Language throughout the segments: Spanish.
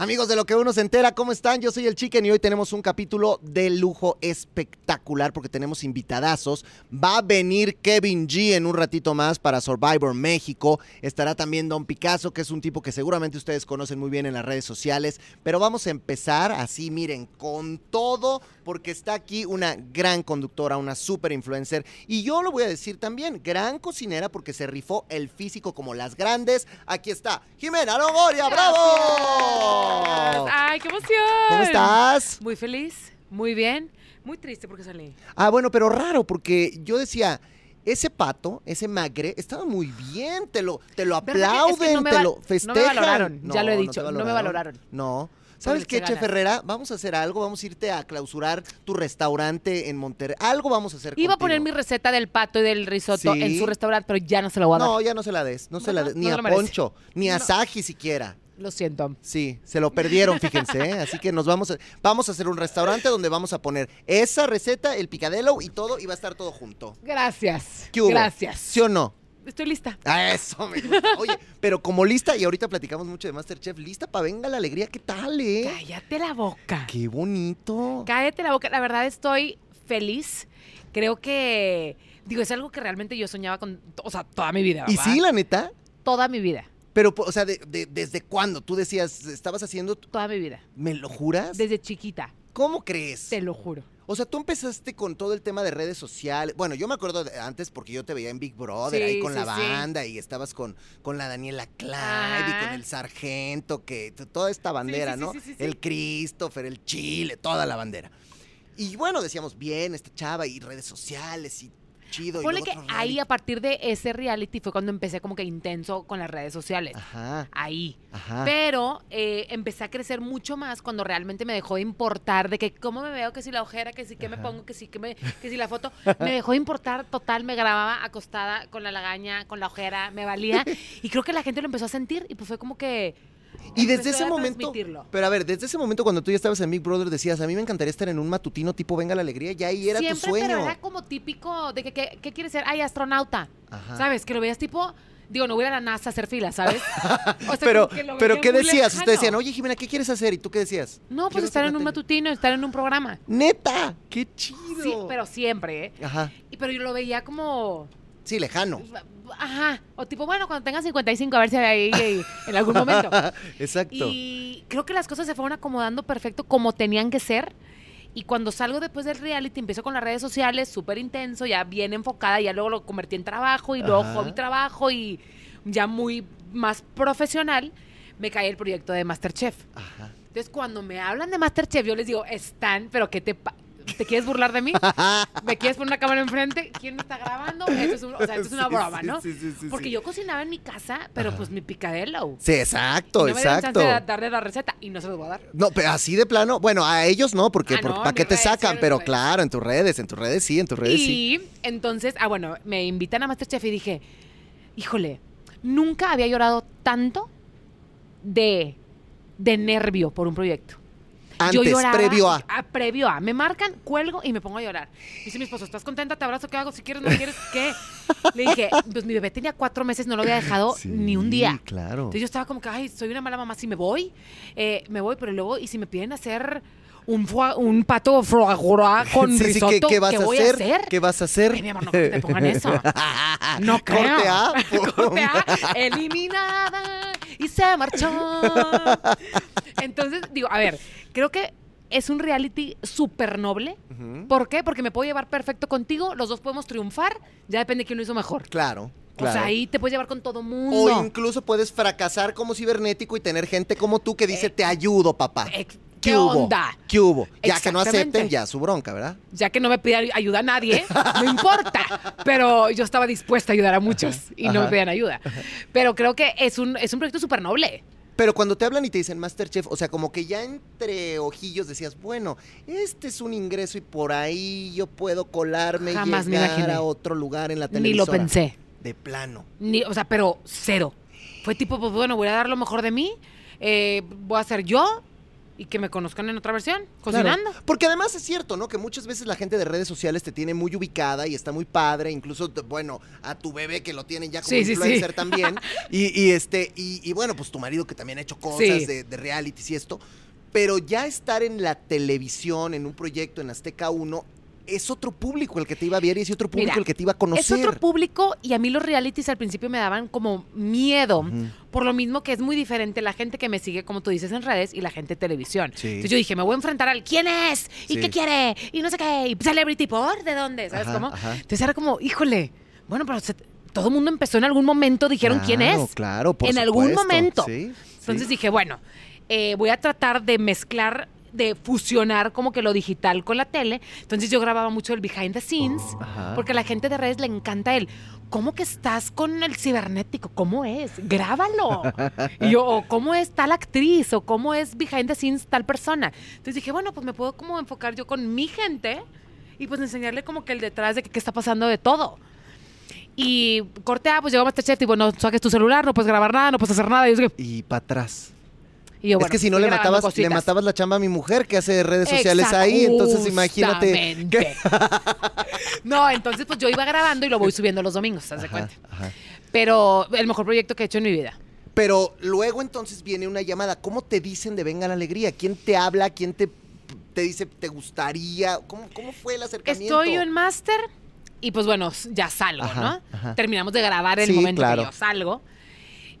Amigos de lo que uno se entera, ¿cómo están? Yo soy el Chicken y hoy tenemos un capítulo de lujo espectacular porque tenemos invitadazos. Va a venir Kevin G en un ratito más para Survivor México. Estará también Don Picasso, que es un tipo que seguramente ustedes conocen muy bien en las redes sociales. Pero vamos a empezar así, miren, con todo, porque está aquí una gran conductora, una super influencer. Y yo lo voy a decir también, gran cocinera porque se rifó el físico como las grandes. Aquí está, Jimena Longoria, ¡bravo! ¡Ay, qué emoción! ¿Cómo estás? Muy feliz, muy bien, muy triste porque salí. Ah, bueno, pero raro, porque yo decía, ese pato, ese magre, estaba muy bien, te lo, te lo ¿Verdad que- es que aplauden, no me te va- lo no me festejan. valoraron, ya lo he dicho, no me valoraron. No. ¿Sabes qué, Chef ganas. Herrera? Vamos a hacer algo, vamos a irte a clausurar tu restaurante en Monterrey. Algo vamos a hacer Iba a poner mi receta del pato y del risotto Sí. en su restaurante, pero ya no se lo voy a dar. No, ya no se la des, no se la des, ni a. Poncho, ni a No. Saji siquiera. Lo siento. Sí, se lo perdieron, fíjense, ¿eh? Así que nos vamos a, vamos a hacer un restaurante donde vamos a poner esa receta, el picadelo y todo, y va a estar todo junto. Gracias. ¿Qué hubo? Gracias. ¿Sí o no? Estoy lista. Ah, Eso me gusta. Oye, pero como lista, y ahorita platicamos mucho de Masterchef, lista para venga la alegría, ¿qué tal, eh? Cállate la boca. Qué bonito. Cállate la boca. La verdad estoy feliz. Creo que, digo, es algo que realmente yo soñaba con, o sea, toda mi vida. Y sí, la neta, Toda mi vida. pero, o sea, de- de- ¿desde cuándo? Tú decías, estabas haciendo, Toda mi vida. ¿me lo juras? Desde chiquita. ¿Cómo crees? Te lo juro. O sea, tú empezaste con todo el tema de redes sociales. Bueno, yo me acuerdo de antes porque yo te veía en Big Brother, Sí, ahí con sí, la sí. banda y estabas con, con la Daniela Clive y Ajá. con el sargento, que toda esta bandera, ¿no? El Christopher, el Chile, toda la bandera. Y bueno, decíamos, bien, esta chava y redes sociales y chido. Ponle que ahí a partir de ese reality fue cuando empecé como que intenso con las redes sociales. Ajá, Ahí. ajá. Pero eh, empecé a crecer mucho más cuando realmente me dejó de importar de que cómo me veo, que si la ojera, que si que me pongo, que si que me, que si la foto. Me dejó de importar total, me grababa acostada con la lagaña, con la ojera, me valía. Y creo que la gente lo empezó a sentir y pues fue como que. Y desde ese momento, pero a ver, desde ese momento cuando tú ya estabas en Big Brother decías, a mí me encantaría estar en un matutino tipo Venga la Alegría, ya ahí era Siempre, tu sueño. pero era como típico de que, que- ¿qué quieres ser? Ay, astronauta. Ajá. ¿Sabes? Que lo veías tipo. Digo, no voy a la NASA a hacer fila, ¿sabes? O sea, pero, que pero ¿qué decías? lejano. Ustedes decían, oye, Jimena, ¿qué quieres hacer? ¿Y tú qué decías? No, pues estar en un matutino, estar en un programa. ¡Neta! ¡Qué chido! Sí, pero siempre, ¿eh? Ajá. Y, pero yo lo veía como. Sí, lejano. Ajá. O tipo, bueno, cuando tenga 55, a ver si hay ahí en algún momento. Exacto. Y creo que las cosas se fueron acomodando perfecto como tenían que ser. Y cuando salgo después del reality, empiezo con las redes sociales, súper intenso, ya bien enfocada, ya luego lo convertí en trabajo y luego Ajá. hobby trabajo y ya muy más profesional, me cae el proyecto de Masterchef. Ajá. Entonces, cuando me hablan de Masterchef, yo les digo, están, pero ¿qué te pa- ¿Te quieres burlar de mí? ¿Me quieres poner una cámara enfrente? ¿Quién me está grabando? Esto es, un- o sea, esto es una broma, ¿no? sí, sí, sí, Porque yo cocinaba en mi casa, pero Ajá. pues mi picadelo. Sí, exacto, Y no me exacto. chance de darle la receta y no se los voy a dar. No, pero así de plano, bueno, a ellos no, porque Ah, por- no, ¿para qué te redes, sacan? Pero redes. claro, en tus redes, en tus redes sí, en tus redes sí. Y entonces, ah, bueno, me invitan a Masterchef y dije, híjole, nunca había llorado tanto de, de nervio por un proyecto. Antes, previo a. previo a. Me marcan, cuelgo y me pongo a llorar. Dice mi esposo, ¿estás contenta? ¿Te abrazo? ¿Qué hago? Si quieres, no quieres, ¿qué? Le dije, pues mi bebé tenía cuatro meses, no lo había dejado Sí, ni un día. claro. Entonces yo estaba como que, ay, soy una mala mamá, si me voy, eh, me voy, pero luego, y si me piden hacer un, foie- un pato foie con Sí, sí, risotto, ¿qué, qué vas a voy hacer? a hacer? ¿Qué vas a hacer? Ay, mi amor, no te pongan eso. No creo. Corte A. Corte A, eliminada y se marchó. Entonces, digo, a ver, creo que es un reality súper noble. ¿Por qué? Porque me puedo llevar perfecto contigo, los dos podemos triunfar, ya depende de quién lo hizo mejor. Claro, claro. O sea, ahí te puedes llevar con todo O mundo. incluso puedes fracasar como cibernético y tener gente como tú que dice, te ayudo, papá. ¿Qué, onda? ¿Qué hubo? Ya que no acepten, ya su bronca, ¿verdad? Ya que no me pide ayuda a nadie, no importa. Pero yo estaba dispuesta a ayudar a muchos y no Ajá. me pedían ayuda. Pero creo que es un, es un proyecto súper noble. Pero cuando te hablan y te dicen Masterchef, o sea, como que ya entre ojillos decías, bueno, este es un ingreso y por ahí yo puedo colarme Jamás y me llegar imaginé. a otro lugar en la Ni televisora. lo pensé. De plano. Ni, o sea, pero cero. Fue tipo, pues bueno, voy a dar lo mejor de mí, eh, voy a ser yo y que me conozcan en otra versión, Claro. cocinando. Porque además es cierto, ¿no? Que muchas veces la gente de redes sociales te tiene muy ubicada y está muy padre, incluso, bueno, a tu bebé que lo tienen ya como Sí, sí, sí. influencer también. Y, y este, y, y bueno, pues tu marido que también ha hecho cosas Sí. de, de realities y esto. Pero ya estar en la televisión, en un proyecto en Azteca 1, es otro público el que te iba a ver y es otro público Mira, el que te iba a conocer. Es otro público y a mí los realities al principio me daban como miedo. Por lo mismo que es muy diferente la gente que me sigue, como tú dices, en redes y la gente de televisión. Sí. Entonces yo dije, me voy a enfrentar al ¿quién es? ¿Y Sí. qué quiere? Y no sé qué. ¿Y celebrity por? ¿De dónde? ¿Sabes Ajá, cómo? ajá. Entonces era como, híjole, bueno, pero se- todo el mundo empezó en algún momento, dijeron quién es. Claro, por En algún momento. Sí, Entonces dije, bueno, eh, voy a tratar de mezclar, de fusionar como que lo digital con la tele. Entonces yo grababa mucho el behind the scenes, Ajá. porque a la gente de redes le encanta el, ¿cómo que estás con el cibernético? ¿Cómo es? Grábalo. y yo, o ¿cómo es tal actriz? O ¿cómo es behind the scenes tal persona? Entonces dije, bueno, pues me puedo como enfocar yo con mi gente y pues enseñarle como que el detrás de qué está pasando de todo. Y corte, ah, pues llegó Masterchef y bueno, saques tu celular, no puedes grabar nada, no puedes hacer nada. Y yo, Y para atrás. Y yo, es que si no le matabas, le matabas la chamba a mi mujer que hace redes sociales ahí, entonces imagínate. No, entonces pues yo iba grabando y lo voy subiendo los domingos, ¿haz de cuenta? ajá. Pero el mejor proyecto que he hecho en mi vida. Pero luego entonces viene una llamada. ¿Cómo te dicen de Venga la Alegría? ¿Quién te habla? ¿Quién te, te dice te gustaría? ¿Cómo, cómo fue el acercamiento? Estoy yo en máster y pues bueno, ya salgo, Ajá, ¿no? ajá. Terminamos de grabar el Sí, momento claro. que yo salgo.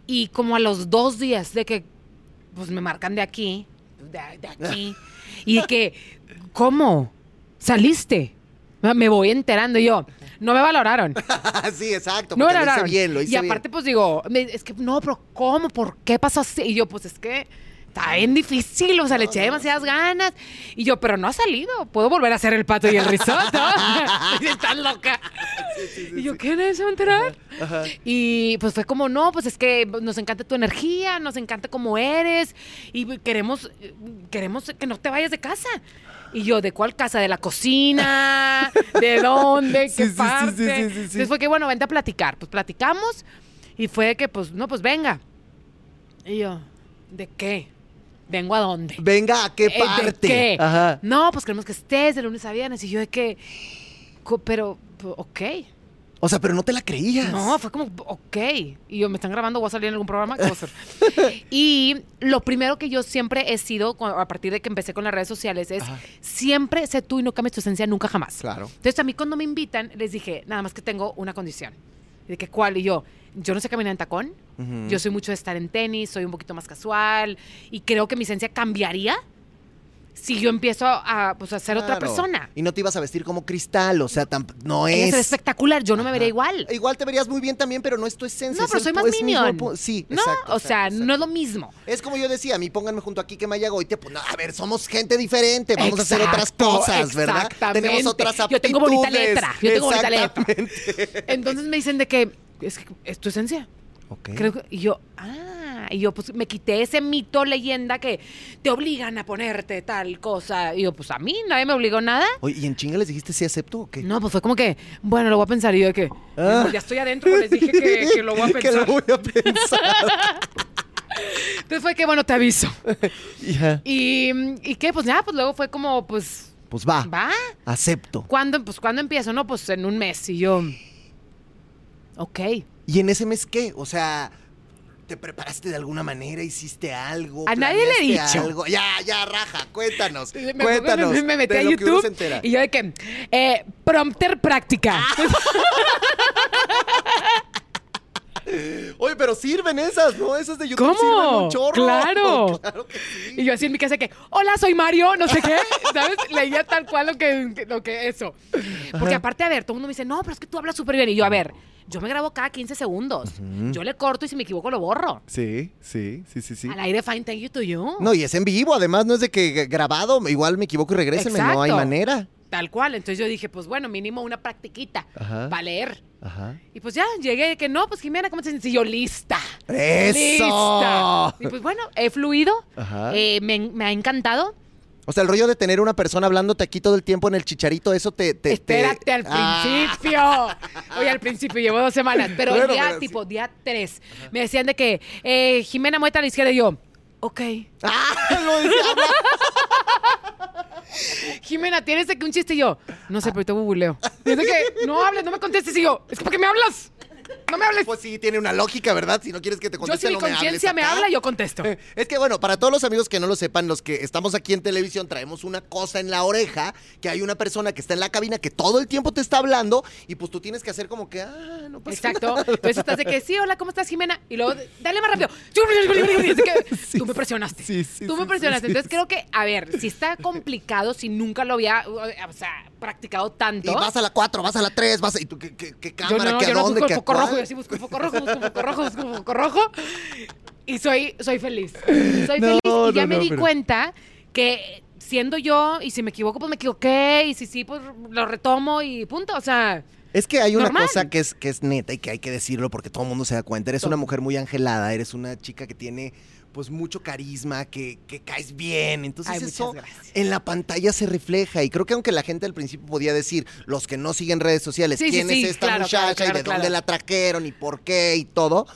Y como a los dos días de que pues me marcan de aquí, de, de aquí, y que, ¿cómo? ¿Saliste? Me voy enterando y yo, no me valoraron. sí, exacto. No me lo hice valoraron. bien, lo hice y aparte, pues digo, me- es que no, pero ¿cómo? ¿Por qué pasó así? Y yo, pues es que está bien difícil, o sea, le eché demasiadas ganas. Y yo, pero no ha salido, puedo volver a hacer el pato y el risotto. estás loca. y yo, ¿qué nadie se va a enterar? Ajá. Y pues fue como, no, pues es que nos encanta tu energía, nos encanta cómo eres y queremos, queremos que no te vayas de casa. Y yo, ¿de cuál casa? ¿De la cocina? ¿De dónde? ¿Qué parte? sí, sí, sí, sí. Entonces fue que, bueno, vente a platicar. Pues platicamos y fue que, pues, no, pues venga. Y yo, ¿de qué? ¿Vengo a dónde? Venga, ¿a qué Eh, ¿de parte? qué? Ajá. No, pues queremos que estés de lunes a viernes. Y yo de que, pero, pues, ok. O sea, pero no te la creías. No, fue como, ok. Y yo, ¿me están grabando? ¿Voy a salir en algún programa? ¿Qué voy a hacer? y lo primero que yo siempre he sido, a partir de que empecé con las redes sociales, es Ajá. siempre sé tú y no cambies tu esencia nunca jamás. Claro. Entonces, a mí cuando me invitan, les dije, nada más que tengo una condición. Y de que, ¿cuál? Y yo, yo no sé caminar en tacón. Yo soy mucho de estar en tenis, soy un poquito más casual. Y creo que mi esencia cambiaría si yo empiezo a, pues, a ser otra persona. Y no te ibas a vestir como cristal, o sea, no es. es espectacular, yo no me vería igual. Igual te verías muy bien también, pero no es tu esencia. No, pero soy más mismo minion. pu- Sí, No, exacto, o sea, exacto, no es lo mismo. Es como yo decía, a mí pónganme junto a Kike Mayagoite, pues no, a ver, somos gente diferente, vamos a hacer otras cosas, ¿verdad? exactamente. Tenemos otras aptitudes. Yo tengo bonita letra, yo tengo bonita letra. Entonces me dicen de que es, que es tu esencia. Ok. Creo que, y yo, ah, y yo pues me quité ese mito, leyenda que te obligan a ponerte tal cosa. Y yo, pues a mí nadie me obligó nada. Oye, ¿y en chinga les dijiste si acepto o qué? No, pues fue como que, bueno, lo voy a pensar. Y yo de que, Ah. pues ya estoy adentro, pues les dije que, que lo voy a Que pensar. lo voy a pensar. Entonces fue que, bueno, te aviso. Y, y qué, pues ya, pues luego fue como, pues, pues va, va. acepto. ¿Cuándo, pues, ¿cuándo empiezo? No, pues en un mes. Y yo, ok. ¿Y en ese mes qué? O sea, ¿te preparaste de alguna manera? ¿Hiciste algo? A nadie le he dicho. algo? Ya, ya, raja, cuéntanos. Me, cuéntanos. me, me metí a YouTube y yo de que, eh, prompter práctica. Oye, pero sirven esas, ¿no? Esas de YouTube ¿Cómo? sirven un chorro. Claro. Claro que sí. Y yo así en mi casa que, hola, soy Mario, no sé qué, ¿sabes? Leía tal cual lo que, que- lo que eso. Porque aparte, a ver, todo el mundo me dice, no, pero es que tú hablas súper bien. Y yo, a ver, yo me grabo cada 15 segundos. Yo le corto y si me equivoco lo borro. Sí, sí, sí, sí, sí. Al aire, fine, thank you to you. No, y es en vivo, además no es de que grabado, igual me equivoco y regrésenme, no hay manera. Tal cual. Entonces yo dije, pues bueno, mínimo una practiquita Ajá. para leer. Ajá. Y pues ya llegué que no, pues Jimena, ¿cómo te sientes? Y yo, lista. ¡Eso! Lista. Y pues bueno, he fluido. Ajá. eh, me, me ha encantado. O sea, el rollo de tener una persona hablándote aquí todo el tiempo en el chicharito, eso te... te- te- Espérate al Ah. principio. Oye, al principio llevo dos semanas, pero Bueno, el día pero sí. tipo, día tres, me decían de que, eh, Jimena muestra a la izquierda y yo, Ok. ¡Ah! Lo decía. Jimena, tienes de que un chiste y yo. No sé, pero ahorita bubuleo. Dice que no hables, no me contestes y yo. Es que ¿para qué me hablas? No me hables. Pues sí, tiene una lógica, ¿verdad? Si no quieres que te yo conteste, si mi no hables conciencia me habla, yo contesto. Es que bueno, para todos los amigos que no lo sepan, los que estamos aquí en televisión, traemos una cosa en la oreja, que hay una persona que está en la cabina que todo el tiempo te está hablando y pues tú tienes que hacer como que, ah, no pasa Exacto. nada. Entonces estás de que, sí, hola, ¿cómo estás, Jimena? Y luego, dale más rápido. Tú me presionaste. Sí, sí, tú me presionaste. Entonces creo que, a ver, si está complicado, si nunca lo había, o sea, practicado tanto. Y vas a la 4, vas a la 3, vas a... ¿Y tú qué, qué- qué Yo cámara? no, ¿Qué yo a dónde? busco ¿Qué el a foco rojo, cuál? yo sí busco foco rojo, busco foco rojo, busco foco rojo. Y soy, soy feliz. Soy No, feliz y ya no, me di pero- cuenta que siendo yo, y si me equivoco, pues me equivoqué, y si sí, pues lo retomo y punto. O sea, Es que hay una Normal. cosa que es, que es neta y que hay que decirlo porque todo el mundo se da cuenta. Eres una mujer muy angelada, eres una chica que tiene pues mucho carisma, que, que caes bien. Entonces Ay, eso en la pantalla se refleja. Y creo que aunque la gente al principio podía decir, los que no siguen redes sociales, Sí, quién sí, es esta claro, muchacha claro, y de dónde la trajeron y por qué y todo.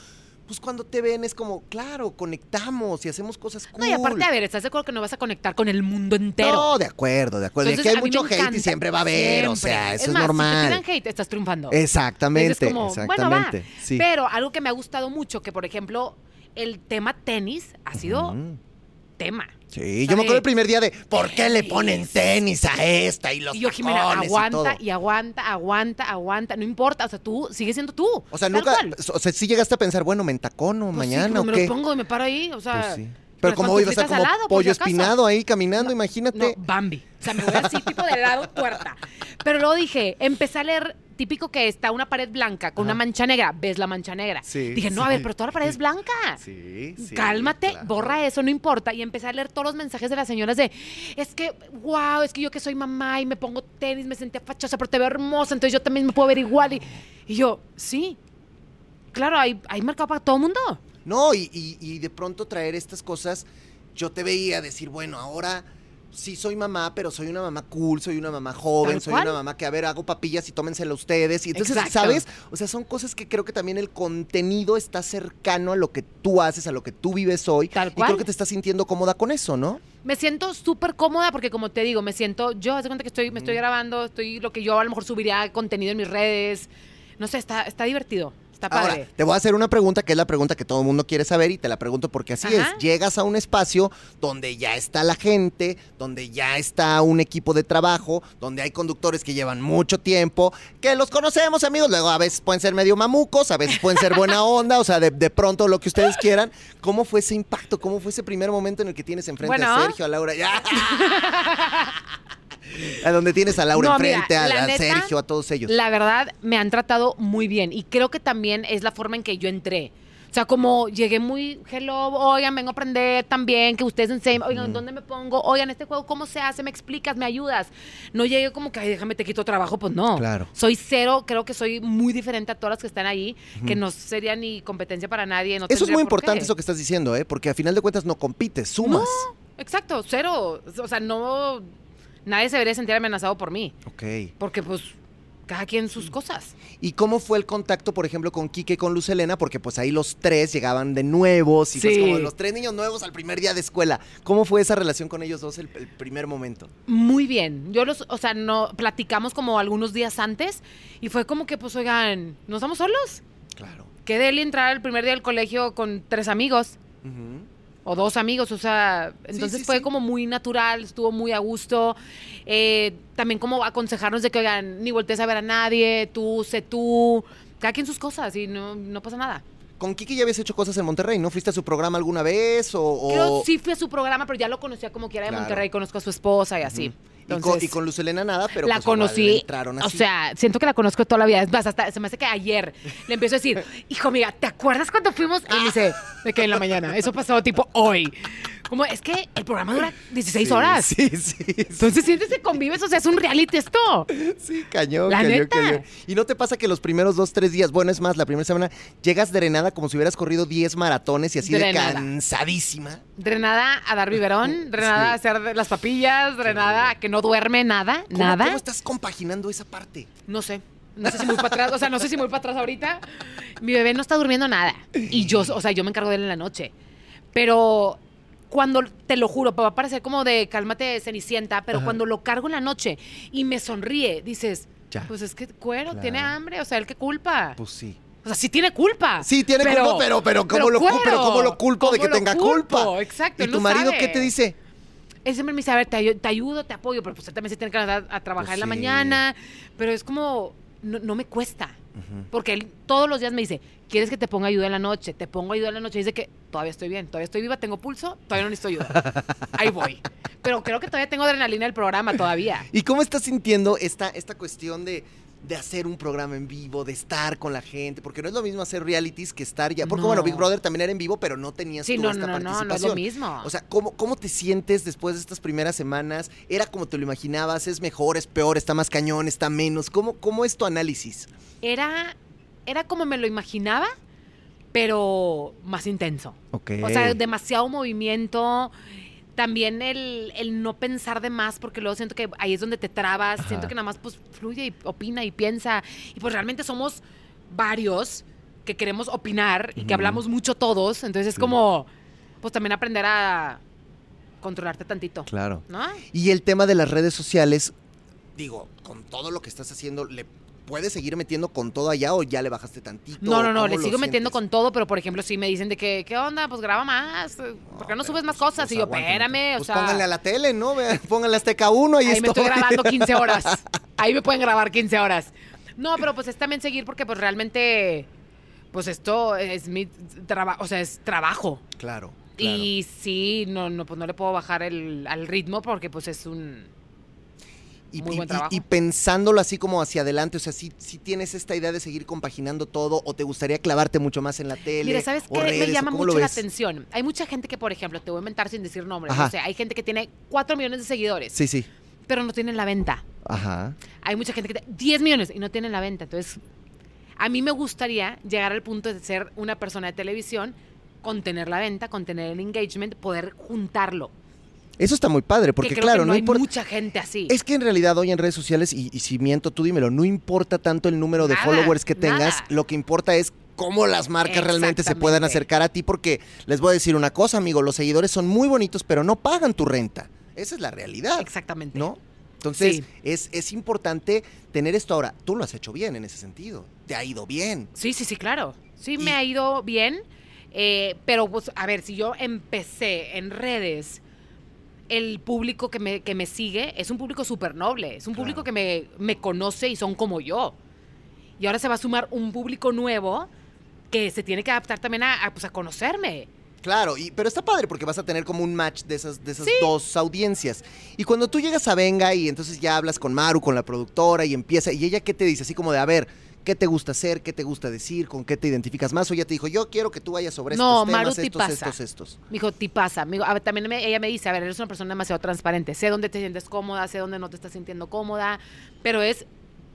Pues cuando te ven es como, claro, conectamos y hacemos cosas cool. no, y aparte, a ver, ¿estás de acuerdo que no vas a conectar con el mundo entero? No, de acuerdo, de acuerdo. Entonces, hay a mí me mucho hate y siempre va a haber, o sea, eso es, más, normal. Si te tiran hate, estás triunfando. Exactamente, como, bueno, exactamente. va. sí. Pero algo que me ha gustado mucho, que por ejemplo, el tema tenis ha sido tema. Sí, yo me acuerdo el primer día de ¿por qué le ponen Tenis. a esta y los Y yo, Jimena, tacones y todo? aguanta y, aguanta, aguanta, aguanta. No importa, o sea, tú sigues siendo tú. O sea, nunca, cual. o sea, sí llegaste a pensar, bueno, me entacono Pues mañana o me qué. los pongo y me paro ahí, o sea. Pues sí. Pero como iba a estar como lado, pollo si espinado ahí caminando, imagínate. No, Bambi. O sea, me voy así, tipo de lado, puerta. Pero luego dije, empecé a leer, típico que está una pared blanca con una mancha negra, ves la mancha negra. Sí, dije, no, sí. a ver, pero toda la pared es blanca. Sí, sí. Cálmate, claro. borra eso, no importa. Y empecé a leer todos los mensajes de las señoras de, es que, wow, es que yo que soy mamá y me pongo tenis, me sentía fachosa, pero te veo hermosa, entonces yo también me puedo ver igual. Y, y yo, sí, claro, hay, hay mercado para todo el mundo. No, y, y- y de pronto traer estas cosas, yo te veía decir, bueno, ahora sí soy mamá, pero soy una mamá cool, soy una mamá joven, soy cual. una mamá que, a ver, hago papillas y tómensela ustedes. Y entonces, Exacto. ¿sabes? O sea, son cosas que creo que también el contenido está cercano a lo que tú haces, a lo que tú vives hoy. Tal Y cual. creo que te estás sintiendo cómoda con eso, ¿no? Me siento súper cómoda porque, como te digo, me siento, yo, haz de cuenta que estoy, me estoy grabando, estoy lo que yo a lo mejor subiría contenido en mis redes. No sé, está, está divertido, está padre. Ahora, te voy a hacer una pregunta que es la pregunta que todo el mundo quiere saber y te la pregunto porque así Ajá. es. Llegas a un espacio donde ya está la gente, donde ya está un equipo de trabajo, donde hay conductores que llevan mucho tiempo, que los conocemos, amigos. Luego a veces pueden ser medio mamucos, a veces pueden ser buena onda, o sea, de, de pronto lo que ustedes quieran. ¿Cómo fue ese impacto? ¿Cómo fue ese primer momento en el que tienes enfrente a Bueno. Sergio, a Laura? Ya. A donde tienes a Laura No, mira, enfrente, a, la a neta, Sergio, a todos ellos. La verdad, me han tratado muy bien y creo que también es la forma en que yo entré. O sea, como llegué muy, hello, oigan, vengo a aprender también, que ustedes enseñen, oigan, ¿dónde me pongo? Oigan, este juego, ¿cómo se hace? ¿Me explicas? ¿Me ayudas? No llegué como que, ay, déjame, te quito trabajo, pues no. Claro. Soy cero, creo que soy muy diferente a todas las que están ahí, que no sería ni competencia para nadie. No Eso es muy por importante eso que estás diciendo, ¿eh? Porque a final de cuentas no compites, sumas. Exacto, cero. O sea, no, nadie se debería sentir amenazado por mí, Ok. porque pues cada quien sus cosas. ¿Y cómo fue el contacto, por ejemplo, con Quique y con Luz Helena? Porque pues ahí los tres llegaban de nuevos y pues Sí. como los tres niños nuevos al primer día de escuela. ¿Cómo fue esa relación con ellos dos el, el primer momento? Muy bien. Yo los, o sea, no platicamos como algunos días antes y fue como que, pues, oigan, ¿no estamos solos? Claro. Que de él entrar el primer día del colegio con tres amigos o dos amigos, o sea, entonces sí, fue sí. como muy natural, estuvo muy a gusto. Eh, también como aconsejarnos de que, oigan, ni voltees a ver a nadie, tú, sé tú, cada quien sus cosas y no, no pasa nada. Con Quique ya habías hecho cosas en Monterrey, ¿no? ¿Fuiste a su programa alguna vez o...? o- Creo sí fui a su programa, pero ya lo conocía como que era de Claro. Monterrey, conozco a su esposa y así. Entonces- y con Luz Helena nada, pero la pues conocí, entraron o así. sea, siento que la conozco toda la vida. Es más, hasta se me hace que ayer le empiezo a decir, hijo, mira, ¿te acuerdas cuando fuimos? Y me dice, ¿de qué en la mañana? Eso pasó tipo hoy. Como, es que el programa dura 16 Sí, horas. Sí, sí, sí. Entonces sientes que convives, o sea, es un reality esto. Sí, cañón, La cañón, neta. cañón. Y no te pasa que los primeros dos, tres días, bueno, es más, la primera semana, llegas drenada como si hubieras corrido 10 maratones y así Drenada. de cansadísima. Drenada a dar biberón, drenada a hacer las papillas, drenada a que no duerme nada, ¿Cómo, nada. ¿Cómo estás compaginando esa parte? No sé. No sé si muy para atrás, o sea, no sé si muy para atrás ahorita. Mi bebé no está durmiendo nada. Y yo, o sea, yo me encargo de él en la noche. Pero cuando, te lo juro, va a parecer como de cálmate cenicienta, pero Ajá. cuando lo cargo en la noche y me sonríe, dices, Ya. pues es que cuero, Claro. tiene hambre, o sea, él qué culpa. Pues sí. O sea, sí tiene culpa. Sí, tiene culpa, pero, pero, ¿cómo, lo, cu- cuero, pero ¿cómo lo culpo de que ¿cómo lo tenga culpo? culpa? Exacto, ¿Y tu no marido sabe. qué te dice? Él siempre me dice, a ver, te, te ayudo, te apoyo, pero pues él también se tiene que levantar a trabajar Pues en la sí. mañana. Pero es como, no, no me cuesta. Porque él todos los días me dice, ¿quieres que te ponga ayuda en la noche? Te pongo ayuda en la noche. Y dice que todavía estoy bien, todavía estoy viva, tengo pulso, todavía no necesito ayuda. Ahí voy. Pero creo que todavía tengo adrenalina del programa, todavía. ¿Y cómo estás sintiendo esta, esta cuestión de, de hacer un programa en vivo, de estar con la gente? Porque no es lo mismo hacer realities que estar ya. Porque No. bueno, Big Brother también era en vivo, pero no tenías Sí, tú no, esta no, no, no, participación. no es lo mismo. O sea, ¿cómo, ¿cómo te sientes después de estas primeras semanas? ¿Era como te lo imaginabas? ¿Es mejor? ¿Es peor? ¿Está más cañón? ¿Está menos? ¿Cómo, cómo es tu análisis? Era, era como me lo imaginaba, pero más intenso. Ok. O sea, demasiado movimiento. También el, el no pensar de más, porque luego siento que ahí es donde te trabas. Ajá. Siento que nada más pues fluye y opina y piensa. Y pues realmente somos varios que queremos opinar y que hablamos mucho todos. Entonces es como, pues también aprender a controlarte tantito. Claro. ¿No? Y el tema de las redes sociales, digo, con todo lo que estás haciendo, ¿le puedes seguir metiendo con todo allá o ya le bajaste tantito? No, no, no, ¿Cómo le sigo metiendo sientes? con todo, pero por ejemplo, si me dicen de que, ¿qué onda? Pues graba más. ¿Por qué no, pero subes más pues- cosas? pues y yo, espérame, o Pues sea. pónganle a la tele, ¿no? Pónganle a Azteca 1, ahí, Ahí me estoy estoy. grabando 15 horas. Ahí me pueden grabar 15 horas. No, pero pues es también seguir porque pues realmente, pues esto es mi trabajo, o sea, es trabajo. Claro, claro. Y sí, no, no, pues no le puedo bajar el, al ritmo porque pues es un... Y, muy y- buen y- trabajo. y pensándolo así como hacia adelante, o sea, si tienes esta idea de seguir compaginando todo o te gustaría clavarte mucho más en la tele. Mira, ¿sabes o qué? redes, Me o llama mucho la atención. Hay mucha gente que, por ejemplo, te voy a inventar sin decir nombres. Ajá. No sé, hay gente que tiene 4 millones de seguidores, Sí, sí. pero no tienen la venta. Ajá. Hay mucha gente que tiene 10 millones y no tienen la venta. Entonces, a mí me gustaría llegar al punto de ser una persona de televisión, con tener la venta, con tener el engagement, poder juntarlo. Eso está muy padre, porque que creo claro, que no, no hay importa. mucha gente así. Es que en realidad hoy en redes sociales, y, y si miento, tú dímelo, no importa tanto el número de followers que tengas, nada. lo que importa es cómo las marcas realmente se puedan acercar a ti, porque les voy a decir una cosa, amigo, los seguidores son muy bonitos, pero no pagan tu renta. Esa es la realidad, Exactamente. ¿no? Entonces, Sí. es, es importante tener esto ahora. Tú lo has hecho bien en ese sentido. Te ha ido bien. Sí, sí, sí, claro. Sí, Y- me ha ido bien. eh, pero, pues, a ver, si yo empecé en redes, el público que me, que me sigue es un público súper noble. Es un público Claro. que me, me conoce y son como yo. Y ahora se va a sumar un público nuevo que se tiene que adaptar también a, a, pues, a conocerme. Claro, y, pero está padre porque vas a tener como un match de esas, de esas dos audiencias. Y cuando tú llegas a Venga y entonces ya hablas con Maru, con la productora y empieza, y ella qué te dice, así como de, a ver, ¿qué te gusta hacer? ¿Qué te gusta decir? ¿Con qué te identificas más? O ella te dijo, yo quiero que tú vayas sobre No, estos Maru temas, te estos, pasa. estos, estos. Me dijo, ti pasa. Me dijo, a ver, también me- ella me dice, a ver, eres una persona demasiado transparente. Sé dónde te sientes cómoda, sé dónde no te estás sintiendo cómoda, pero es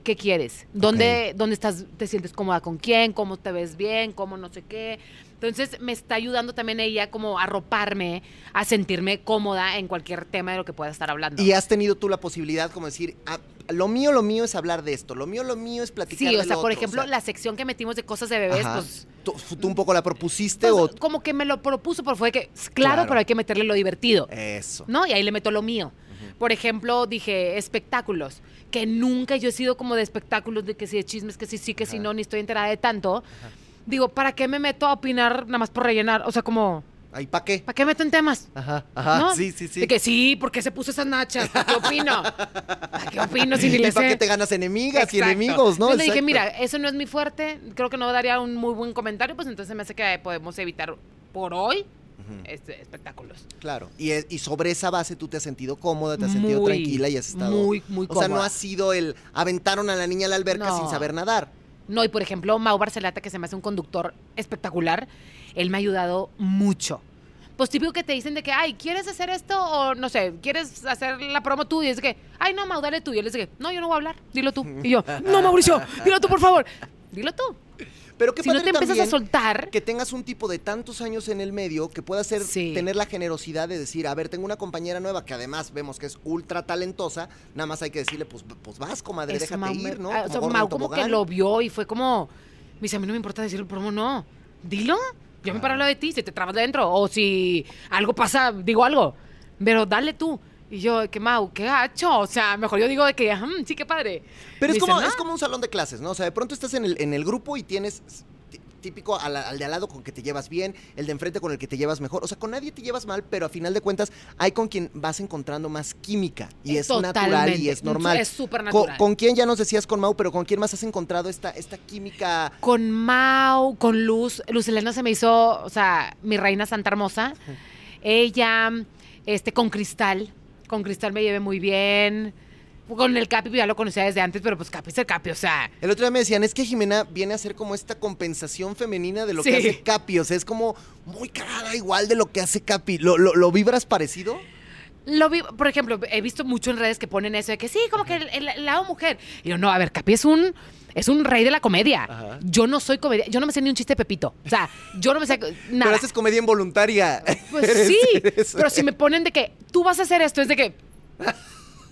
qué quieres, dónde, dónde estás, te sientes cómoda con quién, cómo te ves bien, cómo no sé qué. Entonces me está ayudando también ella como a arroparme, a sentirme cómoda en cualquier tema de lo que pueda estar hablando. Y has tenido tú la posibilidad como decir, ah, lo mío, lo mío es hablar de esto, lo mío, lo mío es platicar Sí, o sea, lo por otro", ejemplo, sea, la sección que metimos de cosas de bebés, ajá. pues ¿Tú, tú un poco la propusiste Pues, o...? como que me lo propuso, pero fue que, claro, Claro. pero hay que meterle lo divertido. Eso. ¿No? Y ahí le meto lo mío. Por ejemplo, dije espectáculos, que nunca yo he sido como de espectáculos, de que si de chismes, que si sí, que si Ajá. no, ni estoy enterada de tanto. Digo, ¿para qué me meto a opinar nada más por rellenar? O sea, como, ¿Ahí para qué? ¿para qué meto en temas? Ajá, ajá, ¿No? sí, sí, sí. De que sí, porque se puso esas nachas? ¿Para qué opino? ¿Para qué opino si ni ¿Y le para qué te ganas enemigas y enemigos, no? Entonces le dije, mira, eso no es mi fuerte, creo que no daría un muy buen comentario, pues entonces me hace que podemos evitar por hoy este, espectáculos. Claro. Y, y sobre esa base tú te has sentido cómoda, te has sentido Muy, tranquila y has estado. Muy, muy o sea, no cómoda. ha sido el aventaron a la niña a la alberca No. sin saber nadar. No, y por ejemplo, Mau Barcelata, que se me hace un conductor espectacular, él me ha ayudado mucho. Pues típico que te dicen de que, ay, ¿quieres hacer esto? O no sé, ¿quieres hacer la promo tú? Y es que, ay, no, Mau, dale tú. Y él dice que, no, yo no voy a hablar, dilo tú. Y yo, no, Mauricio, dilo tú, por favor. Dilo tú. Pero qué si no padre te empiezas a soltar, que tengas un tipo de tantos años en el medio que pueda ser, Sí. tener la generosidad de decir, a ver, tengo una compañera nueva que además vemos que es ultra talentosa, nada más hay que decirle, pues, pues vas, comadre, eso, déjate Mau ir, ¿no? ah, o sea, Mau como que lo vio y fue como, me dice, a mí no me importa decir el promo, no. Dilo. Yo me paro al lado de ti si te trabas dentro o si algo pasa, digo algo. Pero dale tú. Y yo, qué mau, qué gacho. O sea, mejor yo digo de que, "Mm, sí, qué padre. Pero Me es como, dicen, es como un salón de clases, ¿no? O sea, de pronto estás en el, en el grupo y tienes típico al, al de al lado con que te llevas bien, el de enfrente con el que te llevas mejor. O sea, con nadie te llevas mal, pero a final de cuentas hay con quien vas encontrando más química. Y es natural y es normal. Es súper natural. ¿Con, quién ya nos decías con Mau, pero con quién más has encontrado esta, esta química? Con Mau, con Luz. Luz Elena se me hizo, o sea, mi reina santa hermosa. Ella, este, con Cristal. Con Cristal me llevé muy bien. Con el Capi ya lo conocía desde antes, pero pues Capi es el Capi, o sea. El otro día me decían, es que Jimena viene a ser como esta compensación femenina de lo que hace Capi. O sea, es como muy cagada igual de lo que hace Capi. ¿Lo, lo, lo vibras parecido? Lo vi, por ejemplo, he visto mucho en redes que ponen eso de que sí, como que el, el- el lado mujer. Y yo, no, a ver, Capi es un, es un rey de la comedia. Ajá. Yo no soy comedia, yo no me sé ni un chiste de Pepito. O sea, yo no me sé nada. Pero haces comedia involuntaria. Pues sí, pero si me ponen de que tú vas a hacer esto, es de que.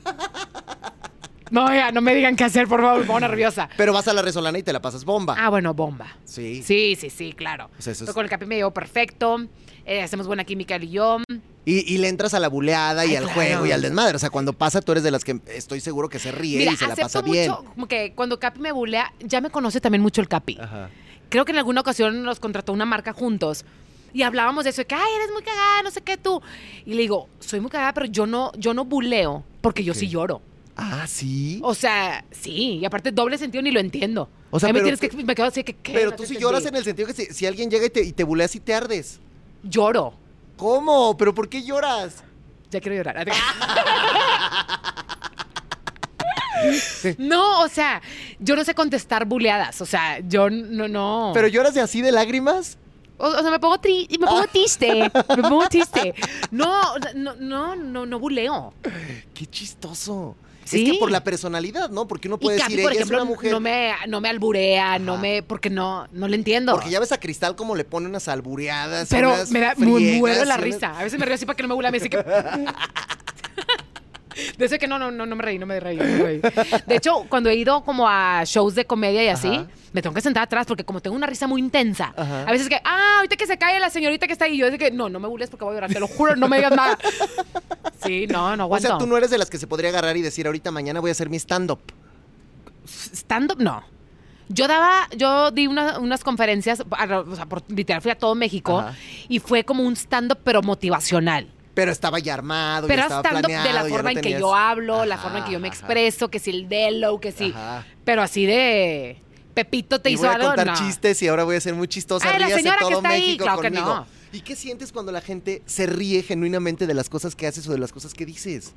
No, ya, no me digan qué hacer, por favor, me pongo nerviosa. Pero vas a la resolana y te la pasas bomba. Ah, bueno, bomba. sí. Sí, sí, sí, claro. O sea, eso es- Pero Con el Capi me llevo perfecto. eh, hacemos buena química él y yo. Y, y le entras a la buleada y Ay, al claro. juego y al desmadre. O sea, cuando pasa, tú eres de las que estoy seguro que se ríe Mira, y se la pasa bien. mucho, como que cuando Capi me bulea, ya me conoce también mucho el Capi. Ajá. Creo que en alguna ocasión nos contrató una marca juntos. Y hablábamos de eso, de que, ay, eres muy cagada, no sé qué tú. Y le digo, soy muy cagada, pero yo no, yo no buleo, porque yo sí lloro. Ah, sí. O sea, sí, y aparte doble sentido ni lo entiendo. O sea, me tienes que me quedo así que ¿qué? Pero No tú sí entendí. lloras en el sentido que si, si alguien llega y te, y te bulea, sí te ardes. Lloro. ¿Cómo? ¿Pero por qué lloras? Ya quiero llorar. No, o sea, yo no sé contestar buleadas. O sea, yo no, no. ¿Pero lloras de así de lágrimas? O, o sea, me pongo, tri me pongo triste. Me pongo triste. No, no, no, no, no buleo. Qué chistoso. Sí. Es que por la personalidad, ¿no? Porque uno Y puede Capi, decir, por ella ejemplo, es una mujer. no me, no me alburea, no me, porque no, no le entiendo. Porque ya ves a Cristal como le pone unas albureadas. Pero unas me da, me friegas muero de la y unas- risa. A veces me río así para que no me bulea. Me dice que... De eso que no, no, no, no me reí, no me reí, no me reí. De hecho, cuando he ido como a shows de comedia y así, Ajá. me tengo que sentar atrás porque como tengo una risa muy intensa, Ajá. a veces que, ah, ahorita que se cae la señorita que está ahí, yo es que, no, no me bules porque voy a llorar, te lo juro, no me digas nada. Sí, no, no O aguanto. sea, tú no eres de las que se podría agarrar y decir, ahorita mañana voy a hacer mi stand-up. Stand-up, no. Yo daba, yo di una- unas conferencias, o sea, por, literal fui a todo México Ajá. y fue como un stand-up pero motivacional. Pero estaba ya armado, Pero ya estaba de la forma en que yo hablo, la forma en que yo me ajá. expreso, que si el delo, que si. Ajá. Pero así de. Pepito te y hizo voy a contar no. chistes y ahora voy a ser muy chistosa. Ay, la señora que todo está ahí, México claro que conmigo. no. ¿Y qué sientes cuando la gente se ríe genuinamente de las cosas que haces o de las cosas que dices?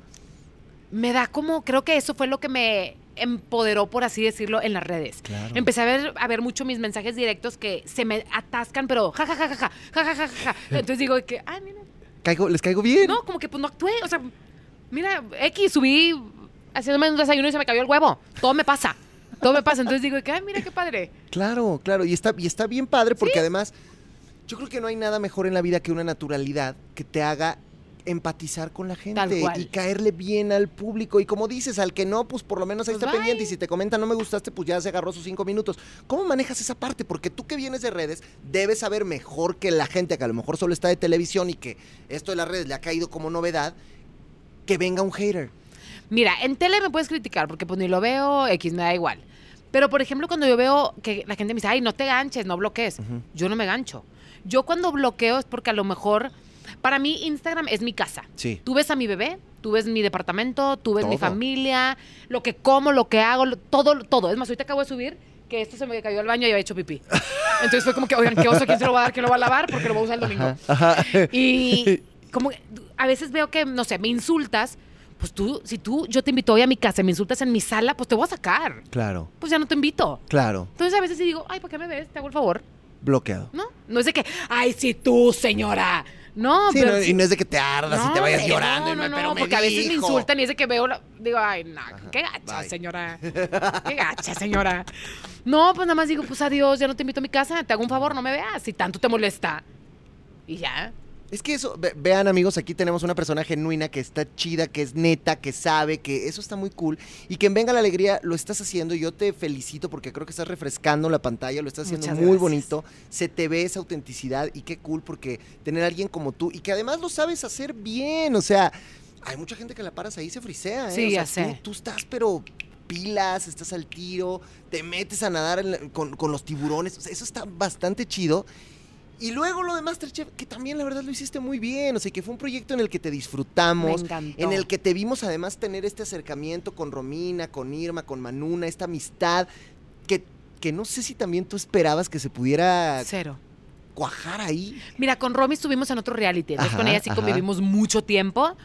Me da como. Creo que eso fue lo que me empoderó, por así decirlo, en las redes. Claro. Empecé a ver, a ver mucho mis mensajes directos que se me atascan, pero ja, ja, ja, ja, ja, ja, ja, ja, ja. Entonces digo que, ay, mira. Caigo- ¿Les caigo bien? No, como que pues no actué. O sea, mira, X, subí haciéndome un desayuno y se me cayó el huevo. Todo me pasa. Todo me pasa. Entonces digo ay, mira qué padre. Claro, claro. Y está, y está bien padre porque además yo creo que no hay nada mejor en la vida que una naturalidad que te haga empatizar con la gente y caerle bien al público. Y como dices, al que no, pues por lo menos ahí Pues está bye. pendiente. Y si te comenta no me gustaste, pues ya se agarró sus cinco minutos. ¿Cómo manejas esa parte? Porque tú que vienes de redes debes saber mejor que la gente que a lo mejor solo está de televisión y que esto de las redes le ha caído como novedad, que venga un hater. Mira, en tele me puedes criticar porque pues ni lo veo, X me da igual. Pero por ejemplo, cuando yo veo que la gente me dice, ay, no te ganches, no bloquees, yo no me gancho. Yo cuando bloqueo es porque a lo mejor, para mí Instagram es mi casa. Sí. Tú ves a mi bebé, tú ves mi departamento, tú ves mi familia, lo que como, lo que hago, lo- todo, todo. Es más, ahorita acabo de subir que esto se me cayó al baño y había hecho pipí. Entonces fue como que, oigan, ¿qué oso? ¿Quién se lo va a dar? ¿Quién lo va a lavar? Porque lo voy a usar el domingo. Ajá. Y como a veces veo que, no sé, me insultas, pues tú, si tú, yo te invito hoy a mi casa y me insultas en mi sala, pues te voy a sacar. Claro, Pues ya no te invito. claro. Entonces a veces sí digo, ay, ¿por qué me ves? Te hago el favor. Bloqueado. ¿No? No es de que, ay, sí, tú, señora. No, Sí, pero no, y no es de que te ardas y te vayas llorando. y No, me- no, pero no, me porque a veces me insultan y es de que veo, la, digo, ay, no, qué gacha, bye. señora. Qué gacha, señora. No, pues nada más digo, pues adiós, ya no te invito a mi casa, te hago un favor, no me veas, si tanto te molesta. Y ya. Es que eso, ve- vean amigos, aquí tenemos una persona genuina que está chida, que es neta, que sabe, que eso está muy cool. Y que en Venga la Alegría lo estás haciendo. y Yo te felicito porque creo que estás refrescando la pantalla, lo estás haciendo Muchas muy gracias. bonito. Se te ve esa autenticidad y qué cool porque tener a alguien como tú y que además lo sabes hacer bien. O sea, hay mucha gente que la paras ahí y se frisea. ¿eh? Sí, O sea, ya sé. Tú, tú estás, pero pilas, estás al tiro, te metes a nadar la- con, con los tiburones. O sea, eso está bastante chido. Y luego lo de Masterchef, que también la verdad lo hiciste muy bien, o sea, que fue un proyecto en el que te disfrutamos, en el que te vimos además tener este acercamiento con Romina, con Irma, con Manuna, esta amistad, que, que no sé si también tú esperabas que se pudiera Cero. cuajar ahí. Mira, con Romy estuvimos en otro reality. Entonces Ajá, con ella sí ajá. convivimos mucho tiempo.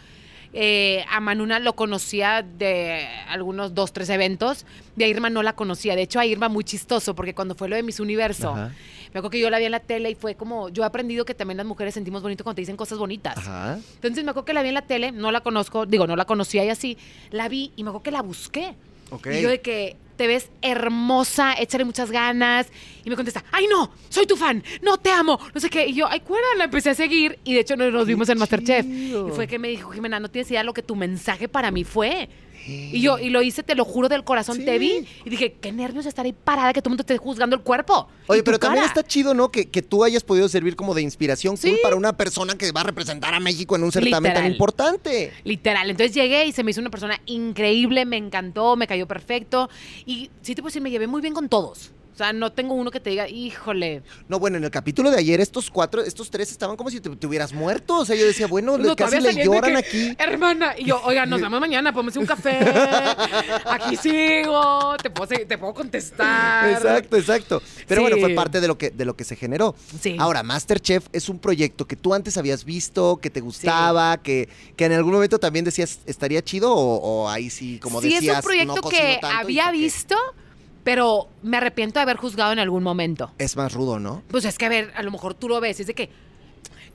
Eh, a Manuna lo conocía de algunos dos, tres eventos. Y a Irma no la conocía. De hecho, a Irma muy chistoso, porque cuando fue lo de Miss Universo, Ajá. me acuerdo que yo la vi en la tele y fue como, yo he aprendido que también las mujeres sentimos bonito cuando te dicen cosas bonitas. Ajá. Entonces me acuerdo que la vi en la tele, no la conozco, digo, no la conocía y así. La vi y me acuerdo que la busqué. Y yo de que te ves hermosa, échale muchas ganas. Y me contesta, ay no, soy tu fan, no te amo, no sé qué. Y yo, ay, cuera, la empecé a seguir. Y de hecho nos, nos vimos en Masterchef. Y fue que me dijo, Jimena, no tienes idea lo que tu mensaje para mí fue. Y yo, y lo hice, te lo juro del corazón, Sí. te vi. Y dije, qué nervios estar ahí parada, que todo el mundo esté juzgando el cuerpo. Oye, pero también está chido, ¿no? Que, que tú hayas podido servir como de inspiración cool Sí. para una persona que va a representar a México en un certamen tan importante. Literal. Entonces llegué y se me hizo una persona increíble, me encantó, me cayó perfecto. Y sí te puedo decir, me llevé muy bien con todos. O sea, no tengo uno que te diga, híjole. No, bueno, en el capítulo de ayer estos cuatro, estos tres estaban como si te, te hubieras muerto. O sea, yo decía, bueno, No, casi le lloran que, aquí. Hermana, y yo, oiga, nos vemos mañana, hacer un café. Aquí sigo, te puedo, te puedo contestar. Exacto, exacto. Pero bueno, Sí. fue parte de lo que de lo que se generó. Sí. Ahora, Masterchef es un proyecto que tú antes habías visto, que te gustaba, que, que en algún momento también decías estaría chido o, o ahí sí, como sí, decías, es un proyecto no que tanto había qué. Pero me arrepiento de haber juzgado en algún momento. Es más rudo, ¿no? Pues es que, a ver, a lo mejor tú lo ves, es de que,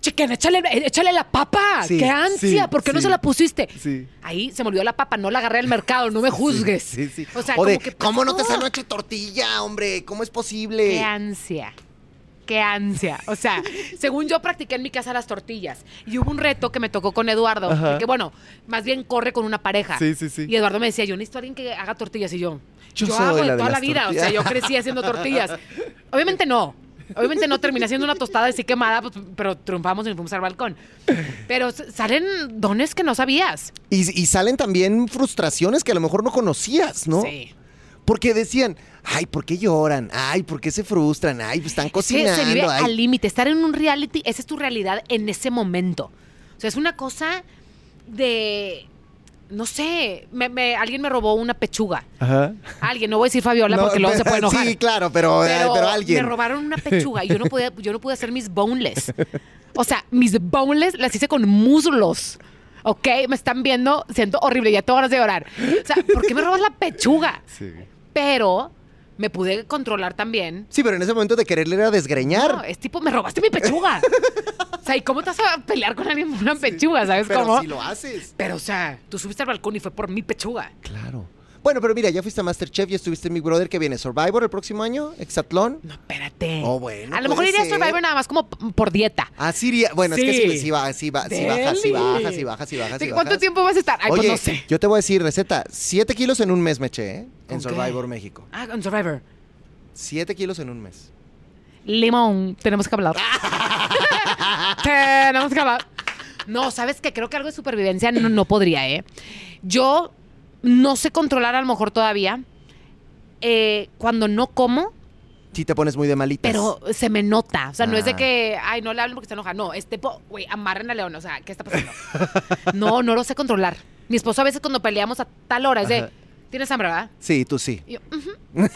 chiquen, échale, échale la papa, Sí, qué ansia, sí, ¿por qué no se la pusiste? Sí. Ahí se me olvidó la papa, no la agarré al mercado, no me juzgues. Sí, sí. O sea, O de, como que ¿cómo no te salió hecha tortilla, hombre? ¿Cómo es posible? Qué ansia. Qué ansia. O sea, según yo practiqué en mi casa las tortillas. Y hubo un reto que me tocó con Eduardo. Que bueno, más bien corre con una pareja. Sí, sí, sí. Y Eduardo me decía, yo necesito a alguien que haga tortillas. Y yo, Yo hago de la de toda la vida. O sea, yo crecí haciendo tortillas. Obviamente no. Obviamente no terminé haciendo una tostada así quemada, pues, pero triunfamos y nos fuimos al balcón. Pero salen dones que no sabías. Y, y salen también frustraciones que a lo mejor no conocías, ¿no? Sí. Porque decían, ay, ¿por qué lloran? Ay, ¿por qué se frustran? Ay, pues están Es que cocinando. se vive ay". al límite. Estar en un reality, esa es tu realidad en ese momento. O sea, es una cosa de. No sé, me- me- alguien me robó una pechuga. Ajá. Alguien, no voy a decir Fabiola porque luego se puede enojar. Sí, claro, pero, eh, pero, alguien. me robaron una pechuga y yo no, podía, yo no pude hacer mis boneless. O sea, mis boneless las hice con muslos. ¿Ok? Me están viendo, siento horrible, ya tengo ganas de llorar. O sea, ¿por qué me robas la pechuga? Sí. Pero me pude controlar también Sí, pero en ese momento de quererle era desgreñar. no, es tipo, me robaste mi pechuga. o sea, ¿y cómo te vas a pelear con alguien por una pechuga? ¿Sabes pero cómo? si lo haces. Pero, o sea, tú subiste al balcón y fue por mi pechuga. Claro. Bueno, pero mira, ya fuiste a Masterchef, ya estuviste en Big Brother, que viene Survivor el próximo año, Exatlón. No, espérate. Oh, bueno, A lo mejor iría a. Survivor nada más como por dieta. Así iría. Bueno, es que sí, Sí. sí, va, sí, va, sí bajas, sí bajas, sí bajas, sí bajas. ¿De sí ¿Cuánto tiempo vas a estar? Ay, Oye, pues no sé. yo te voy a decir, receta, 7 kilos en un mes me eché, ¿eh? En. Survivor México. Ah, en Survivor. 7 kilos en un mes. Limón, tenemos que hablar. tenemos que hablar. No, ¿sabes qué? Creo que algo de supervivencia no, no podría, ¿eh? Yo no sé controlar a lo mejor todavía eh, cuando no como, Sí te pones muy de malitas. pero se me nota. O sea, no es de Ah. que, ay, no le hablen porque se enoja. No, es tipo, güey, amarren a León. O sea, ¿qué está pasando? no, no lo sé controlar. Mi esposo a veces cuando peleamos a tal hora es de. ¿Tienes hambre, verdad? Sí, tú sí. Y yo, "Ujú".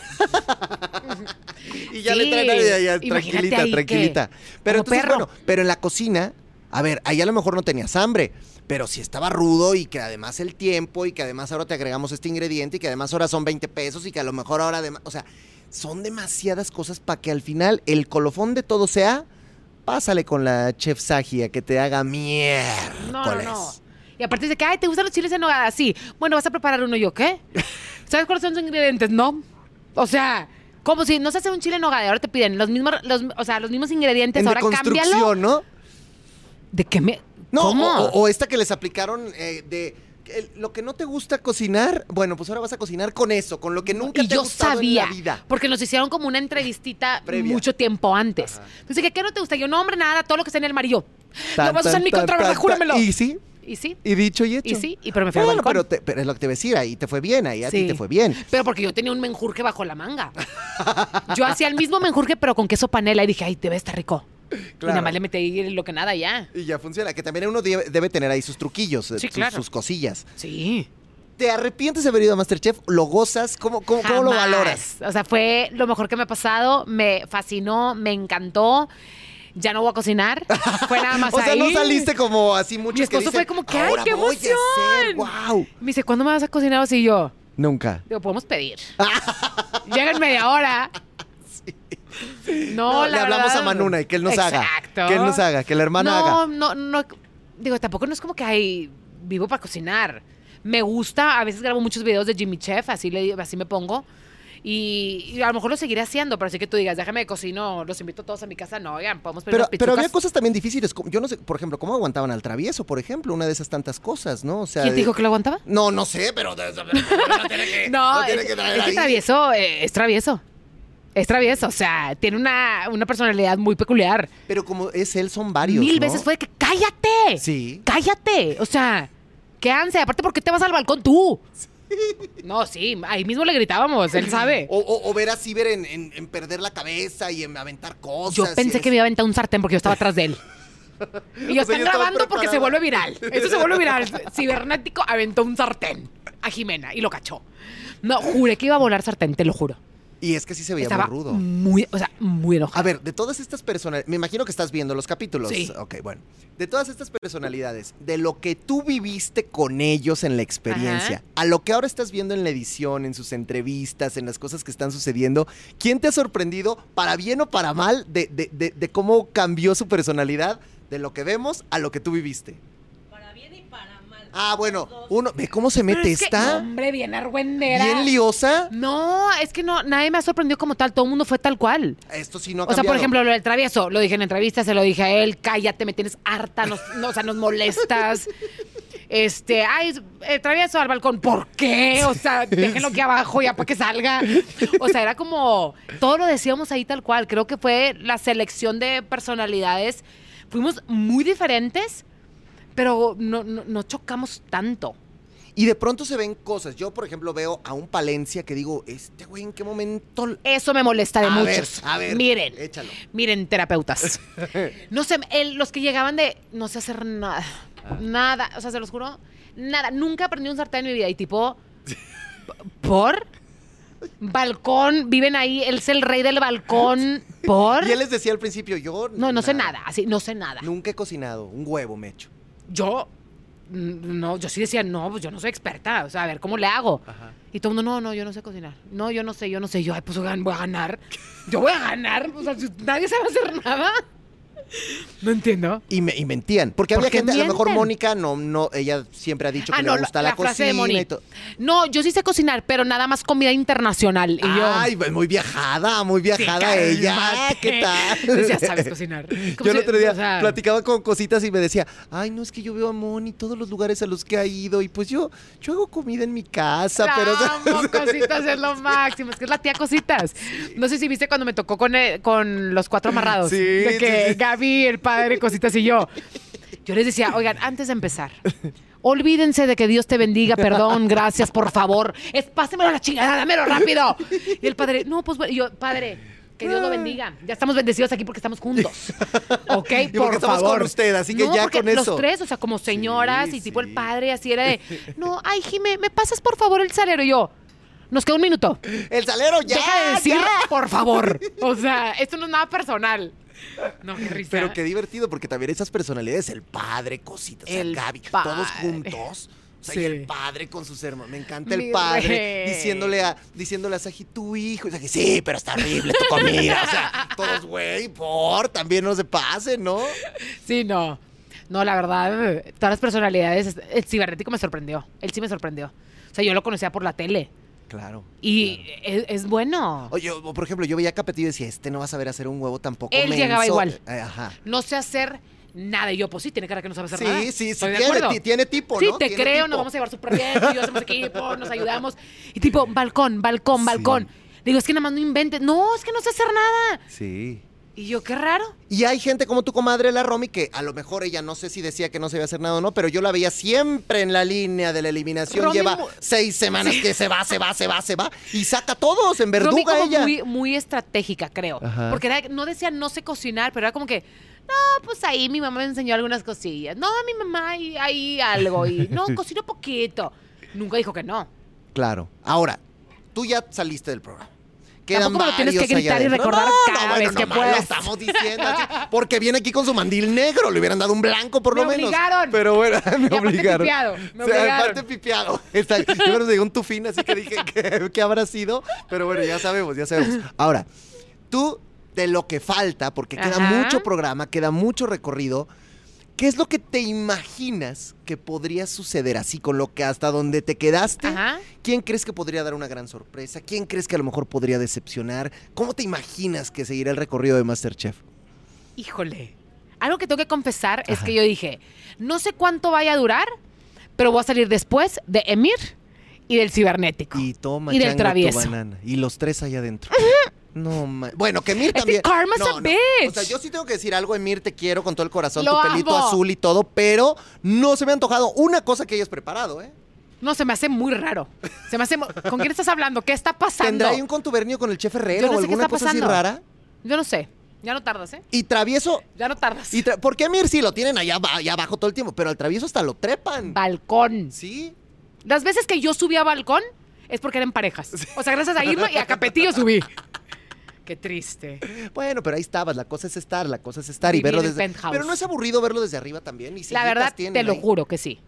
Y ya Sí, le traen a ella, tranquilita, tranquilita. Pero entonces, perro. bueno, pero en la cocina, a ver, ahí a lo mejor no tenías hambre, pero si estaba rudo y que además el tiempo y que además ahora te agregamos este ingrediente y que además ahora son 20 pesos y que a lo mejor ahora además, o sea, son demasiadas cosas para que al final el colofón de todo sea, pásale con la chef Sagia que te haga mierda. No, no, no. Y aparte de que, ay, ¿te gustan los chiles en nogada? Sí. Bueno, vas a preparar uno. Y yo, ¿qué? ¿Sabes cuáles son los ingredientes? No. O sea, como si no se hace un chile en nogada y ahora te piden los mismos, los, o sea, los mismos ingredientes, En ahora cámbialo. deconstrucción, ¿no? ¿De qué me...? No, ¿Cómo? O, o esta que les aplicaron eh, de el- lo que no te gusta cocinar, bueno, pues ahora vas a cocinar con eso, con lo que nunca y te ha yo gustado sabía, en la vida. porque nos hicieron como una entrevistita Previa. mucho tiempo antes. Ajá. Entonces, ¿qué, ¿qué no te gusta? Yo, no, hombre, nada, todo lo que está en el mar. Y yo, Tan, lo vas a usar en mi contra, Júramelo. Y sí, Y sí, y dicho y hecho. y sí, y pero me fui al Bueno, balcón. pero, te- pero es lo que te voy a decir, ahí te fue bien, ahí a ti te fue bien. Pero porque yo tenía un menjurje bajo la manga. Yo hacía el mismo menjurje, pero con queso panela. Y dije, ay, debe estar rico. Y nada más le metí lo que nada ya. Y ya funciona, que también uno debe, debe tener ahí sus truquillos, eh, Sí, sus, claro. sus cosillas. Sí. ¿Te arrepientes de haber ido a Masterchef? ¿Lo gozas? ¿Cómo, cómo, cómo lo valoras? O sea, fue lo mejor que me ha pasado. Me fascinó, me encantó. Ya no voy a cocinar. Fue nada más O sea, no saliste como así muchos Mi esposo que dicen, fue como que, ¡ay, "Ahora qué emoción!" ¡Wow! Me dice, ¿cuándo me vas a cocinar? Así yo, Nunca. digo, podemos pedir. Llega en media hora. No, No, la le hablamos verdad- a Manuna y que él nos haga. Exacto. Que él nos haga, que el hermano no, haga. No, no, digo, tampoco no es como que hay vivo para cocinar. Me gusta, a veces grabo muchos videos de Jimmy Chef, así, le, así me pongo. Y, y a lo mejor lo seguiré haciendo, pero así que tú digas, déjame de cocino, los invito todos a mi casa. No, oigan, podemos pedir Pero, pero había cosas también difíciles. como- Yo no sé, por ejemplo, cómo aguantaban al travieso, por ejemplo, una de esas tantas cosas, ¿no? O sea, ¿Quién te dijo que lo aguantaba? No, no sé, pero, pero- no tiene que, No, tiene es, que traer es que travieso, eh, es travieso. Es travieso, o sea, tiene una, una personalidad muy peculiar. Pero como es él, son varios. Mil ¿no? veces fue de que cállate. Sí. Cállate. O sea, qué ansia. Aparte, ¿por qué te vas al balcón tú? No, sí, ahí mismo le gritábamos, él sabe. O, o- o ver a Ciber en, en- en perder la cabeza y en aventar cosas. Yo pensé es- que me iba a aventar un sartén porque yo estaba atrás de él. Y yo O sea, están grabando porque se vuelve viral. Eso se vuelve viral. Cibernético aventó un sartén a Jimena y lo cachó. No, juré que iba a volar sartén, te lo juro. Y es que sí se veía Estaba muy rudo. muy, o sea, muy enojado. A ver, de todas estas personalidades, me imagino que estás viendo los capítulos. Sí. Ok, bueno. De todas estas personalidades, de lo que tú viviste con ellos en la experiencia, Ajá. a lo que ahora estás viendo en la edición, en sus entrevistas, en las cosas que están sucediendo, ¿quién te ha sorprendido, para bien o para mal, de, de- de- de cómo cambió su personalidad de lo que vemos a lo que tú viviste? Para bien y para mal. Ah, bueno, uno, ve cómo se mete es que, esta. hombre, bien argüendera. Bien liosa. No, es que no, nadie me ha sorprendido como tal. Todo el mundo fue tal cual. Esto sí no ha O sea, por ejemplo, lo del travieso, lo dije en entrevistas, se lo dije a él, cállate, me tienes harta, nos, no, o sea, nos molestas. Este, ay, el travieso al balcón, ¿por qué? O sea, déjenlo aquí abajo ya para que salga. O sea, era como, todo lo decíamos ahí tal cual. Creo que fue la selección de personalidades. Fuimos muy diferentes, pero no, no, no chocamos tanto. Y de pronto se ven cosas. Yo, por ejemplo, veo a un Palencia que digo, este güey, ¿en qué momento? Eso me molesta de A ver, muchos. a ver, Miren, échalo. miren, terapeutas. No sé, el- los que llegaban de no sé hacer nada. Ah. Nada, o sea, se los juro, nada. Nunca aprendí un sartén en mi vida. Y tipo, ¿por? Balcón, viven ahí, él es el rey del balcón. ¿Por? Y él les decía al principio, yo... No, no sé nada, así, no sé nada. Nunca he cocinado, un huevo me echo. Yo, mm, no, yo sí decía, no, pues yo no soy experta, o sea, a ver, ¿cómo le hago? Y todo el mundo, no, no, yo no sé cocinar. No, yo no sé, yo no sé. Yo, ay, pues voy a ganar. Yo voy a ganar. O sea, nadie sabe hacer nada. No entiendo. Y, me, y mentían. Porque ¿Por había gente, a lo mejor mienten? Mónica, no, no, ella siempre ha dicho que Ah, le no, la, gusta la, la de cocina y todo. No, yo sí sé cocinar, pero nada más comida internacional. Y yo. Ay, pues, muy viajada, muy viajada Sí, ella. ¿Qué tal? Decía, sabes cocinar. Yo el otro día o sea, platicaba con cositas y me decía, ay, no, es que yo veo a Moni todos los lugares a los que ha ido y pues yo, yo hago comida en mi casa, la pero... amo, cositas es lo máximo. Es que es la tía cositas. No sé si viste cuando me tocó con, eh, con los cuatro amarrados. Sí, de sí, que sí. Gaby, el padre, cositas y yo. Yo les decía, oigan, antes de empezar, olvídense de que Dios te bendiga, perdón, gracias, por favor. Es, pásemelo a la chingada, dámelo rápido. Y el padre, no, pues bueno, Y yo, padre, que Dios lo bendiga. Ya estamos bendecidos aquí porque estamos juntos. ¿Ok? Y porque por estamos favor. con usted, así que No, ya porque con eso. Los tres, o sea, como señoras Sí, y tipo sí. el padre, así era de, no, ay, Jime, ¿me pasas por favor el salero? Y yo, nos queda un minuto. El salero ya. Deja de decir, ya. por favor. O sea, esto no es nada personal. No, qué risa. Pero qué divertido, porque también esas personalidades, el padre, cositas, El Gaby, padre. todos juntos. O sea, y el padre con sus hermanos. Me encanta el Mi padre rey. diciéndole a, diciéndole a Saji, tu hijo. Y Saji, sí, pero está horrible tu comida. O sea, todos, güey, por, también no se pasen, ¿no? Sí, no. No, la verdad, todas las personalidades, el cibernético me sorprendió. Él sí me sorprendió. O sea, yo lo conocía por la tele. Claro. Y es, es bueno. Oye, o, por ejemplo, yo veía a Capetillo y decía, este no va a saber hacer un huevo tampoco Él llegaba menso". igual. Eh, ajá. No sé hacer Nada. Y yo, pues sí, tiene cara que no sabe hacer Sí, nada. sí, sí, de tiene, tipo, Sí, ¿no? te Tiene creo, tipo. nos vamos a llevar súper bien, y yo hacemos equipo, nos ayudamos. Y tipo, balcón, balcón, Sí. balcón. Digo, es que nada más no inventes. No, es que no sé hacer nada. Sí. Y yo, qué raro. Y hay gente como tu comadre, la Romy, que a lo mejor ella no sé si decía que no se iba a hacer nada o no, pero yo la veía siempre en la línea de la eliminación. Romy Lleva seis semanas que se va, se va, se va, se va. Y saca a todos en Romy verduga como ella. muy, muy estratégica, creo. Ajá. Porque era- no decía no sé cocinar, pero era como que, no, pues ahí mi mamá me enseñó algunas cosillas. No, mi mamá ahí, ahí algo. Y no, cocino poquito. Nunca dijo que no. Claro. Ahora, tú ya saliste del programa. Quedan Tampoco me lo tienes que gritar y recordar No, cada no, bueno, vez que nomás lo puedas. estamos diciendo así, porque viene aquí con su mandil negro. Le hubieran dado un blanco por Me lo menos. obligaron. Pero bueno, me Y obligaron. pipiado, me O sea, obligaron. aparte pipiado. Está, yo me llegó un tufín, así que dije que, que habrá sido. Pero bueno, ya sabemos, ya sabemos. Ahora, tú, de lo que falta, porque queda Ajá. mucho programa, queda mucho recorrido. ¿Qué es lo que te imaginas que podría suceder así con lo que hasta donde te quedaste? Ajá. ¿Quién crees que podría dar una gran sorpresa? ¿Quién crees que a lo mejor podría decepcionar? ¿Cómo te imaginas que seguirá el recorrido de Masterchef? Híjole. Algo que tengo que confesar es que yo dije, no sé cuánto vaya a durar, pero voy a salir después de Emir y del cibernético. Y toma Y del chango tu travieso. banana. Y los tres allá adentro. No, ma- bueno, que Emir también. Karma's no, a no. bitch. O sea, yo sí tengo que decir algo, Emir, te quiero con todo el corazón, Lo tu pelito amo. azul y todo, pero no se me ha antojado una cosa que hayas preparado, ¿eh? No, se me hace muy raro. Se me hace... mu- ¿Con quién estás hablando? ¿Qué está pasando? ¿Tendrá ahí un contubernio con el chef Herrera Yo no o sé qué alguna está cosa así pasando. rara? Yo no sé. Ya no tardas, ¿eh? Y travieso. Ya no tardas. Y tra- porque Emir sí lo tienen allá, aba- allá abajo todo el tiempo, pero al travieso hasta lo trepan. Balcón. ¿Sí? Las veces que yo subí a balcón es porque eran parejas. O sea, gracias a Irma y a Capetillo subí. Qué triste. Bueno, pero ahí estabas, la cosa es estar, la cosa es estar y verlo en desde. penthouse. Pero no es aburrido verlo desde arriba también. Y La verdad, te lo ahí. juro que sí.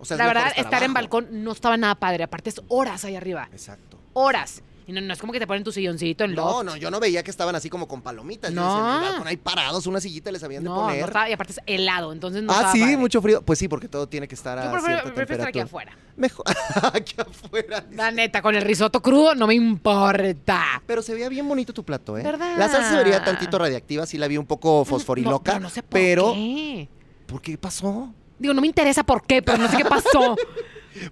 O sea, La verdad, estar en abajo. balcón no estaba nada padre. Aparte, es horas ahí arriba. Exacto. Horas. Y no, no es como que te ponen tu silloncito en No, loft. no, yo no veía que estaban así como con palomitas. Yo No. decía, ahí parados, una sillita les habían de No, no poner. estaba, y aparte es helado, entonces no ah, sí, padre. mucho frío. Pues sí, porque todo tiene que estar a Yo prefiero, cierta prefiero estar aquí afuera. Mejor aquí afuera. La neta, con el risotto crudo no me importa. Pero se veía bien bonito tu plato, ¿eh? ¿Verdad? La salsa se vería tantito radiactiva, sí la vi un poco fosforiloca. No, no sé por pero, qué. ¿por qué pasó? Digo, no me interesa por qué, pero no sé qué pasó.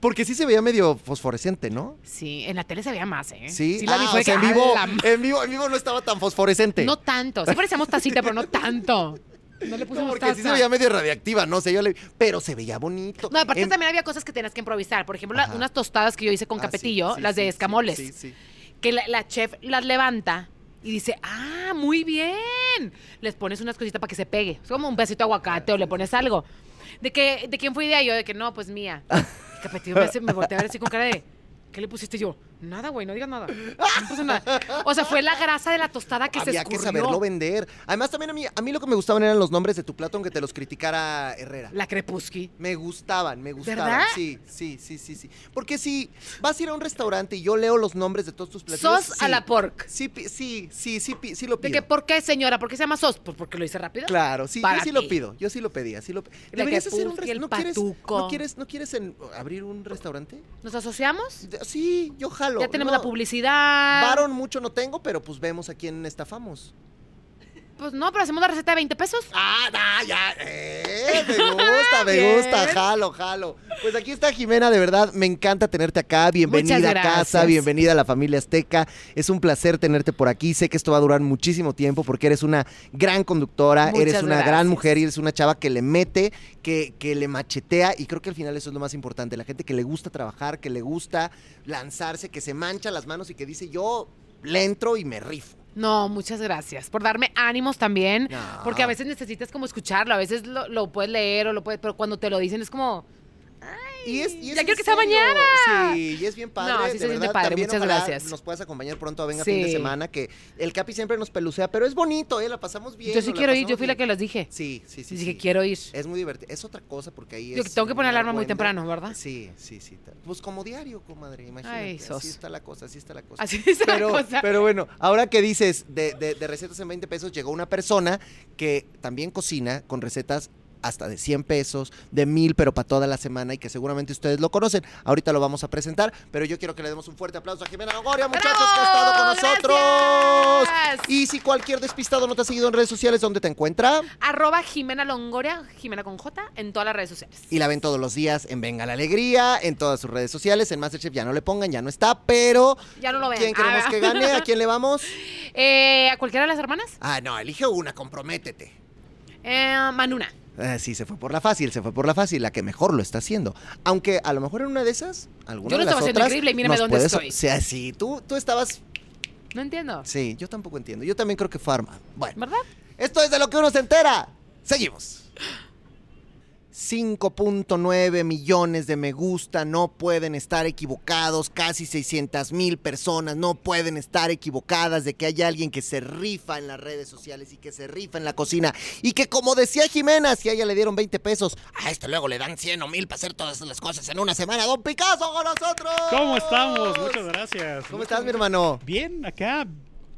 Porque sí se veía medio fosforescente, ¿no? Sí, en la tele se veía más, ¿eh? Sí, la vi, Ah, o sea, en vivo, "A la en vivo, en vivo no estaba tan fosforescente. No tanto. Sí parecíamos tacita, pero no tanto. No le No, pusimos porque sí se veía medio radiactiva, no sé, yo le pero se veía bonito. No, aparte En- también había cosas que tenías que improvisar. Por ejemplo, la- unas tostadas que yo hice con Ah, sí, capetillo, sí, las de sí, sí, escamoles, Sí, sí. que la, la chef las levanta y dice, ah, muy bien. Les pones unas cositas para que se pegue. Es como un pedacito de aguacate o le pones algo. ¿De, que, ¿De quién fue idea? Yo, de que no, pues mía. Capetillo me, hace- me volteé a ver así con cara de, ¿qué le pusiste yo? Nada, güey, no digas nada. No puse nada. O sea, fue la grasa de la tostada que se Había que escurrió. saberlo vender. Además, también a mí, a mí lo que me gustaban eran los nombres de tu plato, aunque te los criticara Herrera. La crepuski. Me gustaban, me gustaban. ¿Verdad? Sí, sí, sí, sí, sí. Porque si vas a ir a un restaurante y yo leo los nombres de todos tus platillos. Sos sí. a la pork. Sí, sí, sí, sí, sí lo ¿De pido. que por qué, señora? ¿Por qué se llama sos? Pues porque lo hice rápido. Claro, sí, Para yo sí lo pido, yo sí lo pedía, sí lo Deberías hacer un restaurante. ¿No quieres, no quieres, no quieres en- abrir un restaurante? ¿Nos asociamos? De- Sí, yo jalo. Ya tenemos No, la publicidad. Varón mucho no tengo, pero pues vemos a quién estafamos. Pues no, pero hacemos la receta de 20 pesos. Ah, ah, ya. Eh, me gusta, me gusta. Jalo, jalo. Pues aquí está Jimena, de verdad, me encanta tenerte acá. Bienvenida a casa, bienvenida a la familia Azteca. Es un placer tenerte por aquí. Sé que esto va a durar muchísimo tiempo porque eres una gran conductora, Muchas eres una gran mujer y eres una chava que le mete, que, que le machetea y creo que al final eso es lo más importante. La gente que le gusta trabajar, que le gusta lanzarse, que se mancha las manos y que dice yo le entro y me rifo. No, muchas gracias por darme ánimos también. No. Porque a veces necesitas como escucharlo, a veces lo, lo puedes leer o lo puedes, pero cuando te lo dicen es como, Y es, y es Ya quiero que sea mañana. Sí, y es bien padre. No, sí de se verdad. padre, También muchas gracias. Nos puedas acompañar pronto a Venga Sí. Fin de Semana, que el Capi siempre nos pelucea, pero es bonito, ¿eh? La pasamos bien. yo sí quiero ir, yo fui la que les dije. Sí, sí, sí. Y dije, sí. quiero ir. Es muy divertido. Es otra cosa porque ahí Yo es. tengo que poner alarma muy temprano, ¿verdad? Sí, sí, sí. Pues como diario, comadre, imagínate. Ay, sos. Así está la cosa, así está la cosa. Así es Pero, la cosa. pero bueno, ahora que dices de, de- de recetas en 20 pesos, llegó una persona que también cocina con recetas hasta de 100 pesos, de 1000, pero para toda la semana y que seguramente ustedes lo conocen. Ahorita lo vamos a presentar, pero yo quiero que le demos un fuerte aplauso a Jimena Longoria, muchachos, que ha estado con nosotros. Gracias. Y si cualquier despistado no te ha seguido en redes sociales, ¿dónde te encuentra? Arroba Jimena Longoria, Jimena con J, en todas las redes sociales. Y la ven todos los días en Venga la Alegría, en todas sus redes sociales. En Masterchef ya no le pongan, ya no está, pero Ya no lo ven. ¿quién queremos Ah. que gane? ¿A quién le vamos? Eh, ¿A cualquiera de las hermanas? Ah, no, elige una, comprométete. Eh, Manuna. Ah, sí, se fue por la fácil, se fue por la fácil, la que mejor lo está haciendo. Aunque a lo mejor en una de esas, alguna Yo lo de las estaba haciendo otras increíble y mírame nos dónde puedes- estoy. O sea, sí, tú, tú estabas... No entiendo. Sí, yo tampoco entiendo. Yo también creo que fue armado. Bueno, ¿Verdad? esto es de lo que uno se entera. Seguimos. 5.9 millones de me gusta, no pueden estar equivocados, casi 600 mil personas no pueden estar equivocadas de que hay alguien que se rifa en las redes sociales y que se rifa en la cocina y que como decía Jimena, si a ella le dieron 20 pesos, a este luego le dan 100 o 1000 para hacer todas las cosas en una semana. Don Picasso con nosotros. ¿Cómo estamos? Muchas gracias. ¿Cómo estás, mi hermano? Bien, acá,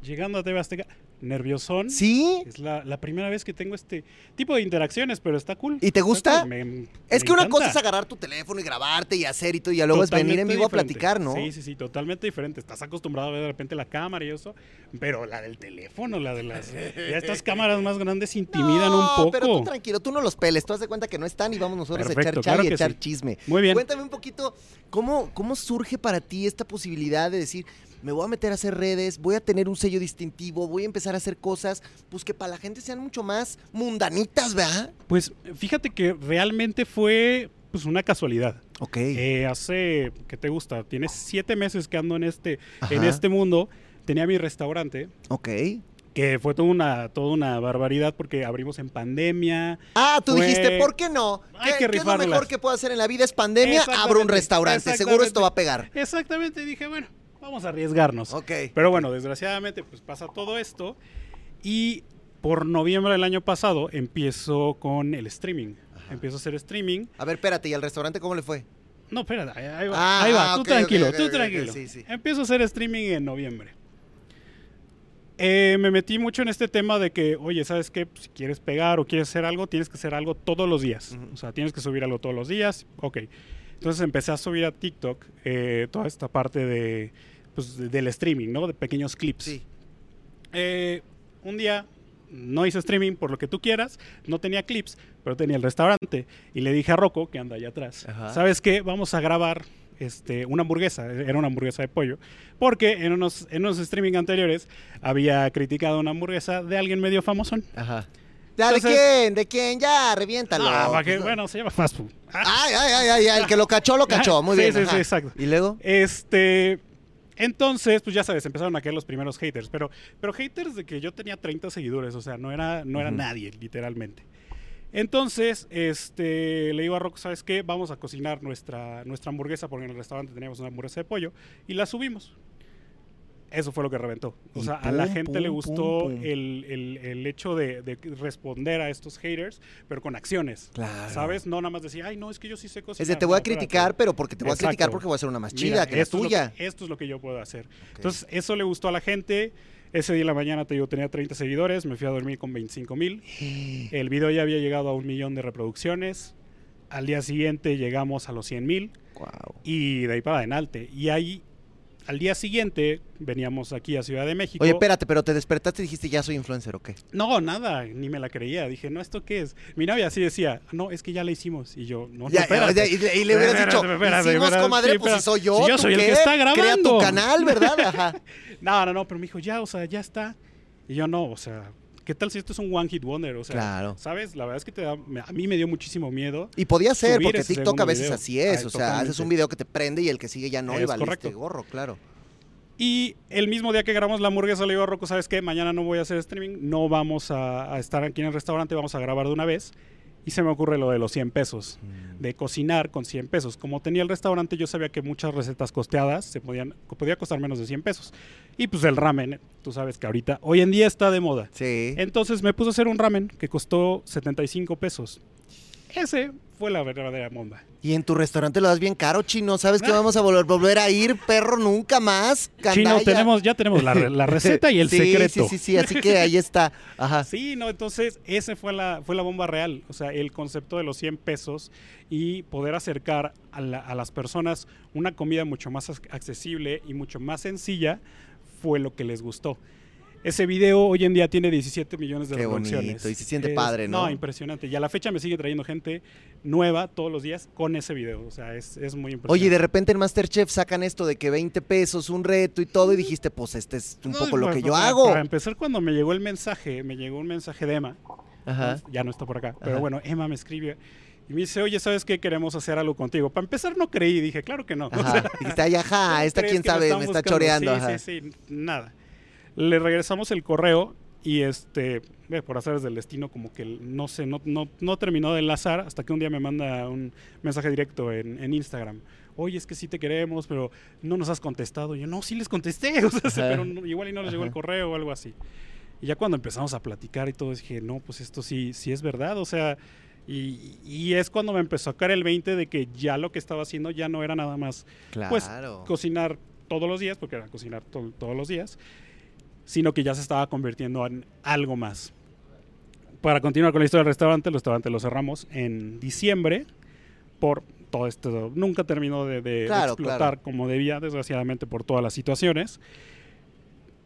llegando a TV Azteca. Nerviosón. ¿Sí? Es la, la primera vez que tengo este tipo de interacciones, pero está cool. ¿Y te gusta? cool, me- me Es que una cosa es agarrar tu teléfono y grabarte y hacer y todo, y luego es venir en vivo a platicar, ¿no? Sí, sí, sí, totalmente diferente. Estás acostumbrado a ver de repente la cámara y eso, pero la del teléfono, la de las... ya estas cámaras más grandes intimidan un poco. pero tú tranquilo, tú no los peles, tú haz de cuenta que no están y vamos nosotros a echar chal claro y echar sí. chisme. Muy bien. Cuéntame un poquito, ¿cómo, ¿cómo surge para ti esta posibilidad de decir, me voy a meter a hacer redes, voy a tener un sello distintivo, voy a empezar a hacer cosas, pues que para la gente sean mucho más mundanitas, ¿verdad? Pues fíjate que realmente fue pues una casualidad. Ok. Eh, hace, ¿qué te gusta? Tienes siete meses que ando en este, en este mundo. Tenía mi restaurante, ok. que fue toda una, toda una barbaridad porque abrimos en pandemia. Ah, tú Fue- dijiste, ¿por qué no? Hay ¿Qué, que qué es lo mejor que puedo hacer en la vida? Es pandemia, abro un restaurante, seguro esto va a pegar. Exactamente, dije, bueno, vamos a arriesgarnos. Ok. Pero bueno, desgraciadamente, pues pasa todo esto. Y por noviembre del año pasado empiezo con el streaming. Empiezo a hacer streaming. A ver, espérate, ¿y al restaurante cómo le fue? No, espérate, ahí, va. Ah, ahí va, ah, tú tranquilo, tú tranquilo. sí, sí. Empiezo a hacer streaming en noviembre. Eh, me metí mucho en este tema de que, oye, ¿sabes qué? Si quieres pegar o quieres hacer algo, tienes que hacer algo todos los días. O sea, tienes que subir algo todos los días. Ok. Entonces empecé a subir a TikTok eh, toda esta parte de, pues, de- del streaming, ¿no? De pequeños clips. Sí. Eh, un día no hice streaming por lo que tú quieras, no tenía clips, pero tenía el restaurante. Y le dije a Rocco, que anda allá atrás, Ajá. ¿sabes qué? Vamos a grabar este, una hamburguesa, era una hamburguesa de pollo, porque en unos, en unos streaming anteriores había criticado una hamburguesa de alguien medio famosón. Ajá. Ya, ¿De quién? ¿De quién? Ya, reviéntalo. Ah, para que- bueno, se llama fast food. Ay, ay, ay, ay, el que lo cachó, lo cachó. Muy Sí, bien. sí, ajá. sí, exacto. ¿Y luego? Este. Entonces, pues ya sabes, empezaron a caer los primeros haters, pero, pero haters de que yo tenía 30 seguidores, o sea, no era, no era nadie, literalmente. Entonces, este, le digo a Rocco, ¿sabes qué? Vamos a cocinar nuestra, nuestra hamburguesa, porque en el restaurante teníamos una hamburguesa de pollo, y la subimos. Eso fue lo que reventó. O Y sea, a la gente pum, le gustó pum. El, el- el hecho de, de responder a estos haters, pero con acciones. Claro. ¿Sabes? No nada más decir, ay, no, es que yo sí sé cocinar. Es de te voy a No, criticar, pero porque te voy a criticar porque voy a hacer una más chida Mira, que la esto es lo tuya. que- esto es lo que yo puedo hacer. Entonces, eso le gustó a la gente. Ese día en la mañana, te digo, tenía 30 seguidores. Me fui a dormir con 25 mil. El video ya había llegado a un millón de reproducciones. Al día siguiente llegamos a los 100 mil. Guau. Y de ahí para adelante. Y ahí, al día siguiente, veníamos aquí a Ciudad de México. Oye, espérate, pero te despertaste y dijiste, ya soy influencer, ¿o qué? No, nada, ni me la creía. Dije, no, ¿esto qué es? Mi novia así decía, no, es que ya la hicimos. Y yo, no, no, espérate. y, le- y le hubieras Espérate, dicho, espérate, hicimos, espérate, comadre, pues si soy yo, si yo ¿tú soy el qué? que está Crea tu grabando. canal, ¿verdad? Ajá. No, no, no, pero me dijo, ya, o sea, ya está. Y yo no, o sea, ¿qué tal si esto es un one hit wonder? O sea, Claro. ¿sabes? La verdad es que te da- a mí me dio muchísimo miedo. Y podía ser, porque TikTok a veces video. así es. Ay, o sea, totalmente. haces un video que te prende y el que sigue ya no, y Es valiste correcto. gorro, claro. Y el mismo día que grabamos la hamburguesa le digo a Rocco, ¿sabes qué? Mañana no voy a hacer streaming, no vamos a, a estar aquí en el restaurante, vamos a grabar de una vez. Y se me ocurre lo de los 100 pesos, de cocinar con 100 pesos. Como tenía el restaurante, yo sabía que muchas recetas costeadas se podían, podía costar menos de 100 pesos. Y pues el ramen, tú sabes que ahorita, hoy en día está de moda. Sí. Entonces me puse a hacer un ramen que costó 75 pesos. Ese fue la verdadera bomba. Y en tu restaurante lo das bien caro, chino. ¿Sabes que vamos a volver, volver a ir, perro? Nunca más. Chino, Candaya. tenemos, ya tenemos la, la receta y el Sí, secreto. Sí, sí, sí, así que ahí está. Ajá. Sí, no, entonces ese fue la, fue la bomba real, o sea, el concepto de los 100 pesos y poder acercar a, la- a las personas una comida mucho más ac- accesible y mucho más sencilla fue lo que les gustó. Ese video hoy en día tiene 17 millones de Qué reproducciones. bonito, y se siente padre, ¿no? No, impresionante. Y a la fecha me sigue trayendo gente nueva todos los días con ese video, o sea, es, es muy impresionante. Oye, y de repente en Masterchef sacan esto de que 20 pesos, un reto y todo, y dijiste, pues este es un No, poco lo que yo para- hago. Para empezar, cuando me llegó el mensaje, me llegó un mensaje de Emma, Ajá. ya no está por acá. Pero Ajá. bueno, Emma me escribe y me dice, oye, ¿sabes qué? Queremos hacer algo contigo. Para empezar, no creí. Dije, claro que no. O sea, Ajá. Dijiste, ay, ajá, ¿cómo esta quién sabe, me está choreando. Sí, ajá. sí, sí, nada. Le regresamos el correo y este, ve, por hacer del destino, como que no sé, no, no, no terminó de enlazar hasta que un día me manda un mensaje directo en, en Instagram. Oye, es que sí te queremos, pero no nos has contestado. Y yo, no, sí les contesté, o sea, Ajá. pero no- igual y no les llegó el correo o algo así. Y ya cuando empezamos a platicar y todo, dije, no, pues esto sí, sí es verdad, o sea, y, y es cuando me empezó a caer el 20 de que ya lo que estaba haciendo ya no era nada más pues, Claro. cocinar todos los días, porque era cocinar to- todos los días, sino que ya se estaba convirtiendo en algo más. Para continuar con la historia del restaurante, el restaurante lo cerramos en diciembre por todo esto. Nunca terminó de, de- de Claro, explotar claro. como debía, desgraciadamente por todas las situaciones.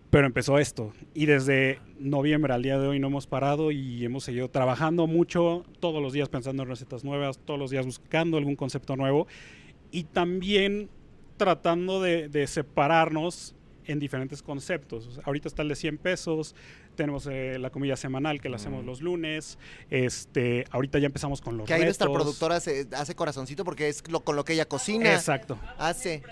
Pero empezó esto. Y desde noviembre al día de hoy no hemos parado y hemos seguido trabajando mucho, todos los días pensando en recetas nuevas, todos los días buscando algún concepto nuevo y también tratando de, de separarnos en diferentes conceptos. O sea, ahorita está el de 100 pesos, tenemos eh, la comida semanal que la hacemos Mm. los lunes, este, ahorita ya empezamos con los Que ahí nuestra productora hace, hace corazoncito porque es lo, con lo que ella cocina. Exacto. Hace.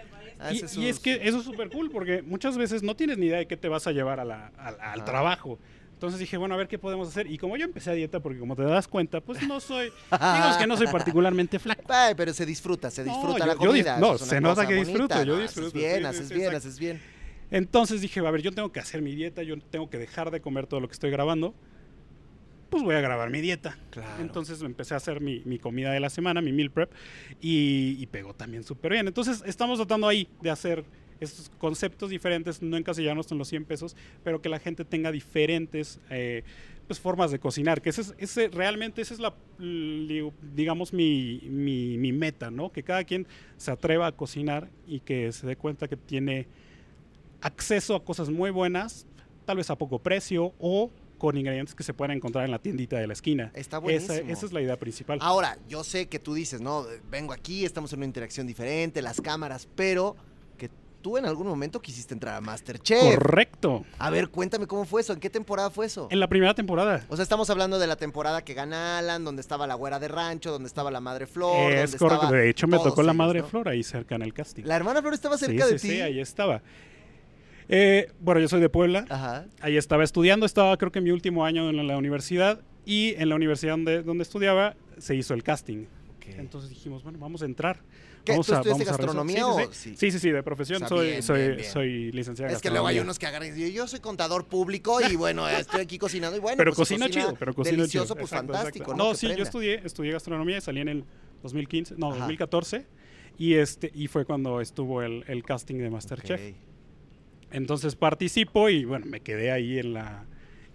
Y, y es que eso es súper cool porque muchas veces no tienes ni idea de qué te vas a llevar a la- al- trabajo. Entonces dije, bueno, a ver qué podemos hacer. Y como yo empecé a dieta, porque como te das cuenta, pues no soy, digamos que no soy particularmente flaco. Ay, pero se disfruta, se disfruta la yo comida. no, se nota que disfruto, yo disfruto, Haces bien, sí, haces sí, bien, exacto. haces bien. Entonces dije, a ver, yo tengo que hacer mi dieta, yo tengo que dejar de comer todo lo que estoy grabando. Pues voy a grabar mi dieta. Claro. Entonces empecé a hacer mi, mi comida de la semana, mi meal prep, y, y pegó también súper bien. Entonces estamos tratando ahí de hacer estos conceptos diferentes, no encasillarnos en los 100 pesos, pero que la gente tenga diferentes eh, pues, formas de cocinar, que ese, es- ese realmente esa es la, digamos, mi, mi, mi meta, ¿no? Que cada quien se atreva a cocinar y que se dé cuenta que tiene acceso a cosas muy buenas, tal vez a poco precio o con ingredientes que se pueden encontrar en la tiendita de la esquina. Está buenísimo. esa es la idea principal. Ahora, yo sé que tú dices, no, vengo aquí, estamos en una interacción diferente, las cámaras, pero que tú en algún momento quisiste entrar a Masterchef. Correcto. A ver, cuéntame cómo fue eso, ¿en qué temporada fue eso? En la primera temporada. O sea, estamos hablando de la temporada que gana Alan, donde estaba la güera de rancho, donde estaba la madre Flor, es donde correcto. De hecho, me tocó la madre ¿no? Flor ahí cerca en el casting. La hermana Flor estaba Sí, cerca sí, de ti. Sí, ahí estaba. Eh, bueno, yo soy de Puebla. Ajá. Ahí estaba estudiando, estaba creo que en mi último año en la universidad y en la universidad donde, donde estudiaba se hizo el casting. Entonces dijimos, bueno, vamos a entrar. ¿Qué? Vamos ¿Tú a, estudiaste vamos a gastronomía Sí, o sí, sí? sí? Sí, sí, sí, de profesión O sea, soy, bien, soy, bien, bien. soy licenciado en Es que luego hay gastronomía. unos que agarran y dicen, yo soy contador público y bueno, estoy aquí cocinando y bueno, pero pues, cocina cocina chido, pero cocina delicioso, chido. pues Exacto, fantástico, exacto. ¿no? Que sí, yo estudié, estudié gastronomía y salí en el 2015, no, Ajá. 2014 y este y fue cuando estuvo el, el casting de MasterChef. Ok. Entonces participo y bueno, me quedé ahí en la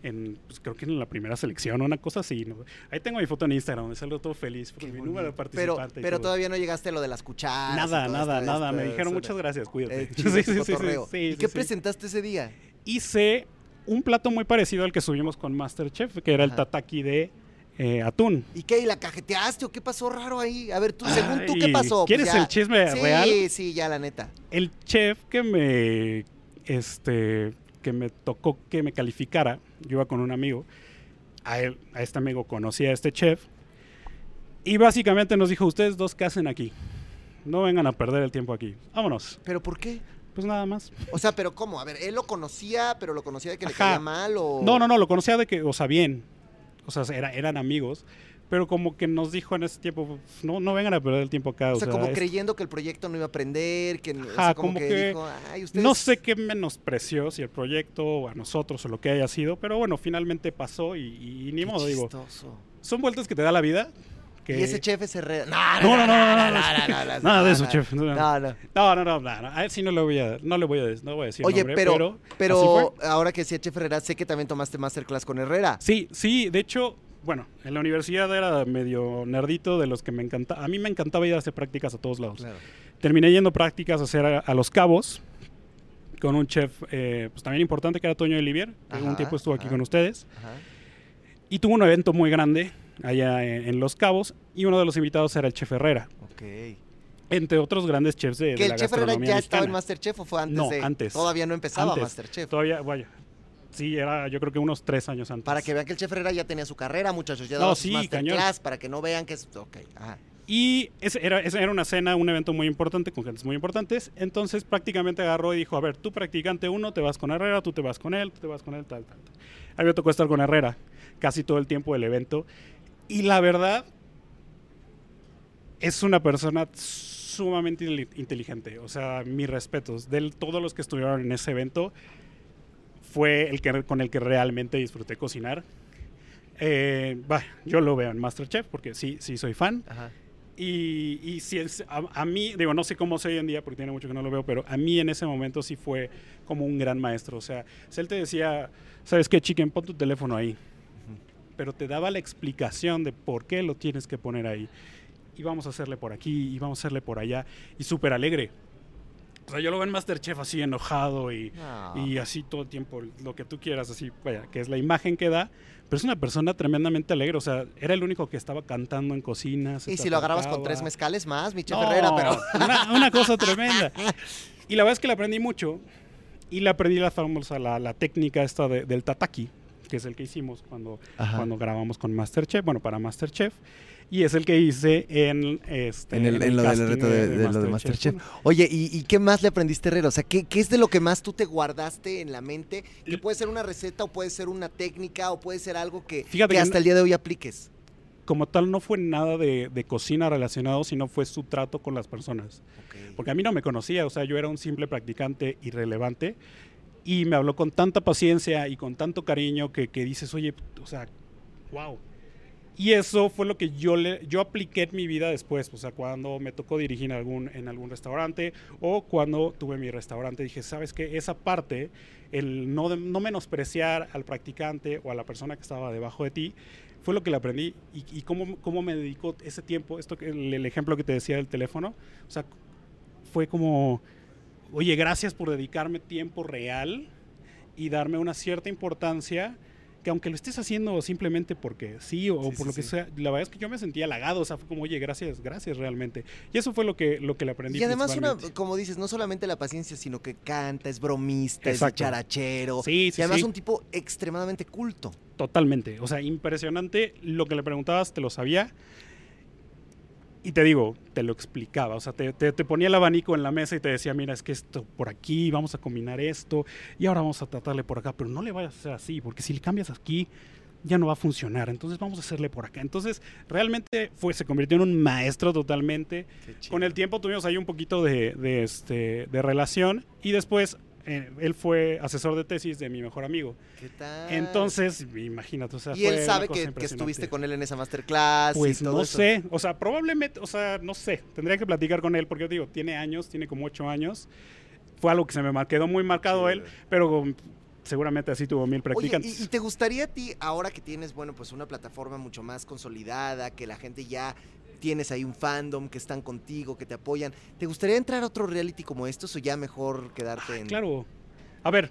en, pues, creo que en la primera selección o una cosa así. ¿no? Ahí tengo mi foto en Instagram donde salgo todo feliz por Qué mi bonito. número de Pero, participante. pero todo. todavía no llegaste a lo de las cucharas. Nada, nada, esto- nada. Me dijeron muchas gracias, cuídate. eh, ese cotorreo. sí, ¿Y sí, qué sí. presentaste ese día? Hice un plato muy parecido al que subimos con Masterchef, que era el tataki de eh, atún. ¿Y qué? ¿Y la cajeteaste o qué pasó raro ahí? A ver, tú, según tú, ¿qué pasó? Pues ¿quieres ya- el chisme sí, real? Sí, sí, ya la neta. El chef que me este que me tocó que me calificara, yo iba con un amigo, a él, a este amigo conocía a este chef, y básicamente nos dijo, ustedes dos, ¿qué hacen aquí? No vengan a perder el tiempo aquí. Vámonos. ¿Pero por qué? Pues nada más. O sea, ¿pero cómo? A ver, ¿él lo conocía, pero lo conocía de que le Ajá. caía mal o...? No, no, no, lo conocía de que, o sea, bien. O sea, era- eran amigos. Pero como que nos dijo en ese tiempo, "Pues, no, no vengan a perder el tiempo acá. O sea, como es- creyendo que el proyecto no iba a aprender, que, o sea, Ajá, como, como que, que dijo, ay, ustedes... No sé qué menospreció, si el proyecto o a nosotros o lo que haya sido, pero bueno, finalmente pasó y, y ni Qué modo, digo. chistoso. Son vueltas que te da la vida, que... Y ese chef es Herrera. No, no, no, no, no, Nada de eso, chef. No, No, no. no, no, A él sí no le voy a, no le voy a, no voy a decir Oye, nombre, pero, pero, pero, ahora que decía Chef Herrera, sé que también tomaste masterclass con Herrera. Sí, sí, de hecho, bueno, en la universidad era medio nerdito de los que me encantaba. A mí me encantaba ir a hacer prácticas a todos lados. Terminé yendo prácticas a hacer a, a Los Cabos con un chef eh, pues también importante que era Toño Olivier, que Ajá, un tiempo estuvo aquí ajá. con ustedes. Ajá. Y tuvo un evento muy grande allá en, en Los Cabos y uno de los invitados era el chef Herrera, Ok. entre otros grandes chefs de, ¿Que de el la chef Herrera ya estaba en mexicana. Masterchef o fue antes No, de? antes. Todavía no empezaba Antes. Masterchef. Todavía, vaya, sí, era yo creo que unos tres años antes. Para que vean que el chef Herrera ya tenía su carrera, muchachos. Ya No, daba sí, masterclass, para que no vean que es... Ok, ajá. Y ese era, esa era una cena, un evento muy importante, con gentes muy importantes. Entonces prácticamente agarró y dijo, a ver, tú practicante uno, te vas con Herrera, tú te vas con él, tú te vas con él, tal, tal, tal. A mí me tocó estar con Herrera casi todo el tiempo del evento. Y la verdad, es una persona sumamente inteli- inteligente. O sea, mis respetos. De todos los que estuvieron en ese evento, fue el que, con el que realmente disfruté cocinar. Eh, bah, yo lo veo en Masterchef porque sí, sí soy fan. Ajá. Y, y si es- a, a mí, digo, no sé cómo es hoy en día porque tiene mucho que no lo veo, pero a mí en ese momento sí fue como un gran maestro. O sea, si él te decía, ¿sabes qué, chicken? Pon tu teléfono ahí. Pero te daba la explicación de por qué lo tienes que poner ahí. Y vamos a hacerle por aquí, y vamos a hacerle por allá. Y súper alegre. O sea, yo lo veo en Masterchef así enojado y, y así todo el tiempo, lo que tú quieras, así, vaya, que es la imagen que da. Pero es una persona tremendamente alegre. O sea, era el único que estaba cantando en cocina. se Y si lo agarrabas con tres mezcales más, mi No, Herrera, pero... Una, una cosa tremenda. Y la verdad es que la aprendí mucho. Y la aprendí la famosa, la, la técnica esta de- del tataki, que es el que hicimos cuando, Ajá. cuando grabamos con Masterchef, bueno, para Masterchef. Y es el que hice en, este, En, el, en lo del reto de, de lo de Masterchef. Oye, ¿y, y qué más le aprendiste Herrera? O sea, ¿qué, qué es de lo que más tú te guardaste en la mente? Que puede ser una receta o puede ser una técnica o puede ser algo que, Fíjate que hasta el día de hoy apliques. Como tal, no fue nada de, de cocina relacionado, sino fue su trato con las personas. Porque a mí no me conocía, o sea, yo era un simple practicante irrelevante y me habló con tanta paciencia y con tanto cariño que, que dices, oye, o sea, wow. Y eso fue lo que yo le, yo apliqué en mi vida después, o sea, cuando me tocó dirigir en algún, en algún restaurante o cuando tuve mi restaurante, dije, sabes que esa parte, el no, no menospreciar al practicante o a la persona que estaba debajo de ti, fue lo que le aprendí. Y, y cómo, cómo me dedicó ese tiempo, esto el, el ejemplo que te decía del teléfono, o sea, fue como, oye, gracias por dedicarme tiempo real y darme una cierta importancia que aunque lo estés haciendo simplemente porque sí o Sí, por sí, lo que sí. sea, la verdad es que yo me sentía halagado, o sea, fue como, oye, gracias, gracias realmente. Y eso fue lo que, lo que le aprendí. Y además, una, como dices, no solamente la paciencia, sino que canta, es bromista, Exacto. es charachero. Sí, sí, y además un tipo extremadamente culto. Totalmente. O sea, impresionante. Lo que le preguntabas te lo sabía. Y te digo, te lo explicaba. O sea, te, te- te ponía el abanico en la mesa y te decía, mira, es que esto por aquí, vamos a combinar esto, y ahora vamos a tratarle por acá, pero no le vayas a hacer así, porque si le cambias aquí, ya no va a funcionar. Entonces vamos a hacerle por acá. Entonces, realmente fue, se convirtió en un maestro totalmente. Con el tiempo tuvimos ahí un poquito de, de, este, de relación y después eh, él fue asesor de tesis de mi mejor amigo. ¿Qué tal? Entonces, imagínate, o sea, y él sabe una cosa que, estuviste con él en esa masterclass. y Pues todo no eso. sé, o sea, probablemente, o sea, no sé, tendría que platicar con él porque yo digo, tiene años, tiene como ocho años. Fue algo que se me quedó muy marcado Sí, él, pero seguramente así tuvo mil Oye, practicantes. ¿y, y te gustaría a ti, ahora que tienes, bueno, pues una plataforma mucho más consolidada, que la gente ya tienes ahí un fandom, que están contigo, que te apoyan, ¿te gustaría entrar a otro reality como estos o ya mejor quedarte Ay, en... claro. A ver.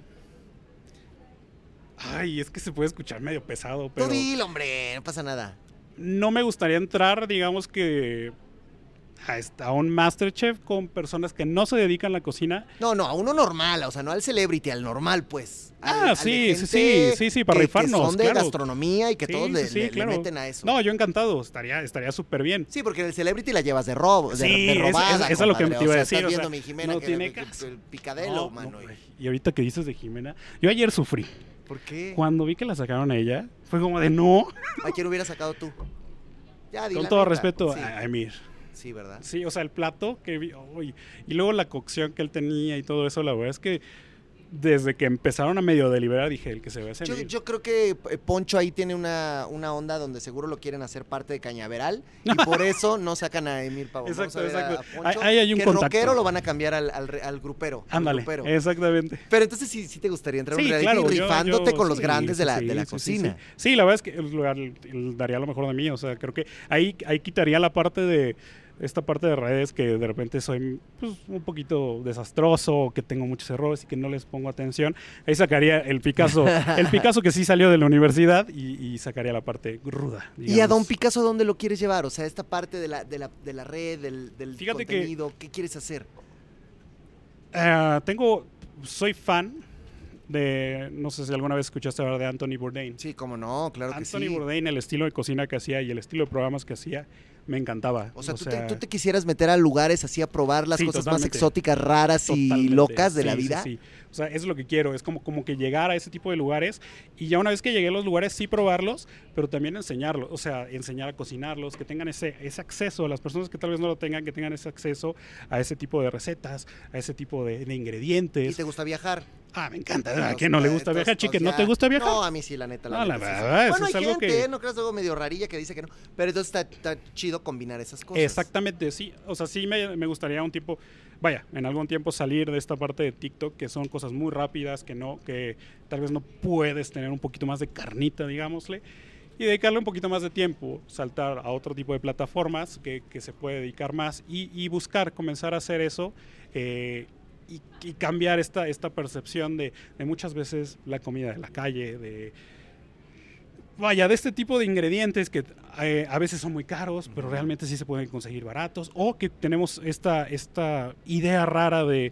Ay, es que se puede escuchar medio pesado, pero Tú dilo, hombre, no pasa nada. no me gustaría entrar, digamos que a, a un Masterchef con personas que no se dedican a la cocina. No, no, a uno normal, o sea, no al celebrity, al normal, pues. Al- Ah, sí, sí, sí, sí, sí, para que- rifarnos, Que son de claro. gastronomía y que Sí, todos le, sí, le- le claro. meten a eso. No, yo encantado, estaría estaría súper bien. Sí, porque en el celebrity la llevas de robo, de, Sí, de es- robada, es- eso es lo que te iba a decir, Estás o viendo sea, a mi Jimena no que tiene el- caso. el picadelo, No, mano. no, y- y ahorita que dices de Jimena, yo ayer sufrí. ¿Por qué? Cuando vi que la sacaron a ella, fue como de no. ¿A quién hubiera sacado tú? Ya, Con todo neta. respeto a Emir. Sí, ¿verdad? Sí, o sea, el plato que vi, y luego la cocción que él tenía y todo eso, la verdad es que desde que empezaron a medio deliberar, dije, el que se ve ese Yo, yo creo que eh, Poncho ahí tiene una, una onda donde seguro lo quieren hacer parte de Cañaveral y por eso no sacan a Emil Pavón. Vamos Exacto, a ver a- exacto. a Poncho, Ahí- hay un que contacto. rockero lo van a cambiar al, al, al grupero. al Ándale, grupero. exactamente. Pero entonces sí, sí te gustaría entrar a un Sí, reality claro, rifándote yo- con los sí, grandes de la, sí, de la cocina. Sí, la verdad es que el lugar el- daría lo mejor de mí. O sea, creo que ahí, ahí quitaría la parte de esta parte de redes que de repente soy pues, un poquito desastroso, que tengo muchos errores y que no les pongo atención. Ahí sacaría el Picasso, el Picasso que sí salió de la universidad y, y sacaría la parte ruda. ¿Y a. Don Picasso dónde lo quieres llevar? O sea, esta parte de la, de la, de la red, del, del Fíjate que- contenido, ¿qué quieres hacer? Ah, tengo, soy fan de, no sé si alguna vez escuchaste hablar de Anthony Bourdain. Sí, cómo no, claro que Anthony sí. Bourdain, el estilo de cocina que hacía y el estilo de programas que hacía, me encantaba. O sea, ¿tú, te, tú te quisieras meter a lugares así a probar las Sí, cosas más exóticas, raras y locas de la Sí, sí, vida? sí. O sea, eso es lo que quiero. Es como, como que llegar a ese tipo de lugares y ya una vez que llegué a los lugares, sí probarlos, pero también enseñarlos. O sea, enseñar a cocinarlos, que tengan ese, ese acceso, las personas que tal vez no lo tengan, que tengan ese acceso a ese tipo de recetas, a ese tipo de, de ¿Y ingredientes. te gusta viajar? Ah, me encanta. ¿A quién no le gusta viajar, chique? ¿No te gusta viajar? No, a mí sí, la neta. La No, la neta, sí, sí. verdad, eso Bueno, es hay algo gente, que- no creas algo medio rarilla que dice que no. Pero entonces está, está chido combinar esas cosas. Exactamente, sí. O sea, sí me, me gustaría un tipo, vaya, en algún tiempo salir de esta parte de TikTok, que son cosas muy rápidas, que no, que tal vez no puedes tener un poquito más de carnita, digámosle, y dedicarle un poquito más de tiempo, saltar a otro tipo de plataformas que, que se puede dedicar más y, y buscar comenzar a hacer eso. eh, y, y cambiar esta, esta percepción de, de muchas veces la comida de la calle, de, vaya, de este tipo de ingredientes que eh, a veces son muy caros, pero realmente sí se pueden conseguir baratos, o que tenemos esta, esta idea rara de,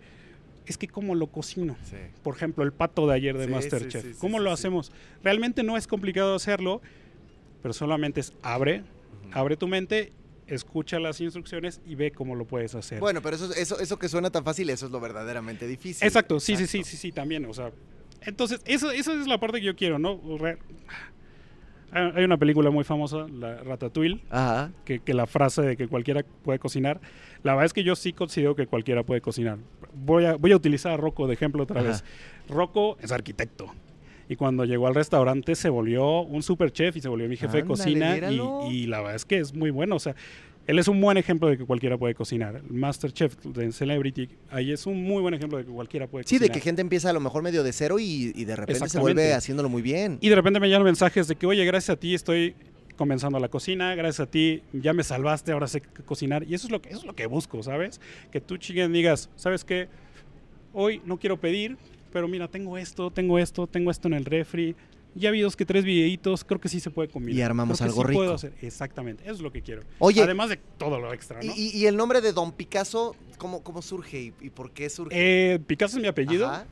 es que cómo lo cocino. Sí. Por ejemplo, el pato de ayer de Sí, Masterchef. sí, ¿Cómo lo hacemos? Realmente no es complicado hacerlo, pero solamente es abre, abre tu mente, escucha las instrucciones y ve cómo lo puedes hacer. Bueno, pero eso, eso, eso que suena tan fácil, eso es lo verdaderamente difícil. Exacto, sí, sí, sí, sí, sí, también, o sea, entonces, eso, esa es la parte que yo quiero, ¿no? Re- Hay hay una película muy famosa, la Ratatouille, Ajá. que, que la frase de que cualquiera puede cocinar, la verdad es que yo sí considero que cualquiera puede cocinar. Voy a, voy a utilizar a Rocco de ejemplo otra Ajá. vez. Rocco es arquitecto. Y cuando llegó al restaurante se volvió un super chef y se volvió mi jefe de cocina. Y, y la verdad es que es muy bueno. O sea, él es un buen ejemplo de que cualquiera puede cocinar. El Masterchef de Celebrity, ahí es un muy buen ejemplo de que cualquiera puede Sí, cocinar. de que gente empieza a lo mejor medio de cero y, y de repente se vuelve haciéndolo muy bien. Y de repente me llegan mensajes de que, oye, gracias a ti estoy comenzando la cocina, gracias a ti ya me salvaste, ahora sé cocinar. Y eso es lo que, eso es lo que busco, ¿sabes? Que tú, chiquen, digas, ¿sabes qué? Hoy no quiero pedir, pero mira, tengo esto, tengo esto, tengo esto en el refri. Ya vi dos que tres videitos, creo que sí se puede combinar. Y armamos Creo algo sí puedo rico. hacer. Exactamente, eso es lo que quiero. Oye. Además de todo lo extra, ¿no? Y, el nombre de Don Picasso, ¿cómo, cómo surge y, y por qué surge? Eh, Picasso es mi apellido Ajá.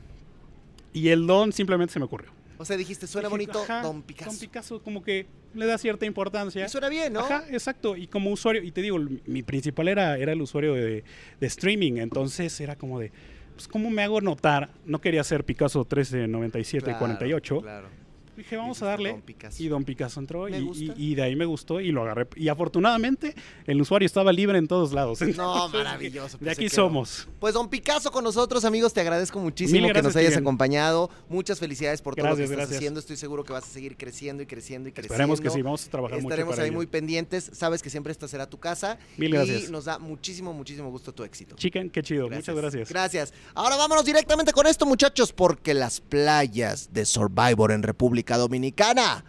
y el don simplemente se me ocurrió. O sea, dijiste, suena Dije, bonito, ajá, Don Picasso. Don Picasso como que le da cierta importancia. Y suena bien, ¿no? Ajá, exacto. Y como usuario, y te digo, mi principal era, era el usuario de, de streaming, entonces era como de, pues, ¿cómo me hago notar? No quería ser Picasso 1397 Claro, 48. Claro. Dije, vamos a darle. Don Picasso. Y Don Picasso entró y, y- y de ahí me gustó y lo agarré. Y afortunadamente el usuario estaba libre en todos lados. No, maravilloso. De pues, aquí somos. Pues Don Picasso con nosotros, amigos, te agradezco muchísimo que nos hayas acompañado. Muchas felicidades por todo lo que estás gracias. haciendo. Estoy seguro que vas a seguir creciendo y creciendo y creciendo. Esperemos que sí, vamos a trabajar mucho Estaremos ahí ello. muy pendientes. Sabes que siempre esta será tu casa. Mil Y gracias. nos da muchísimo, muchísimo gusto tu éxito. Chicken, qué chido. Muchas gracias. Gracias. Ahora vámonos directamente con esto, muchachos, porque las playas de Survivor en República Dominicana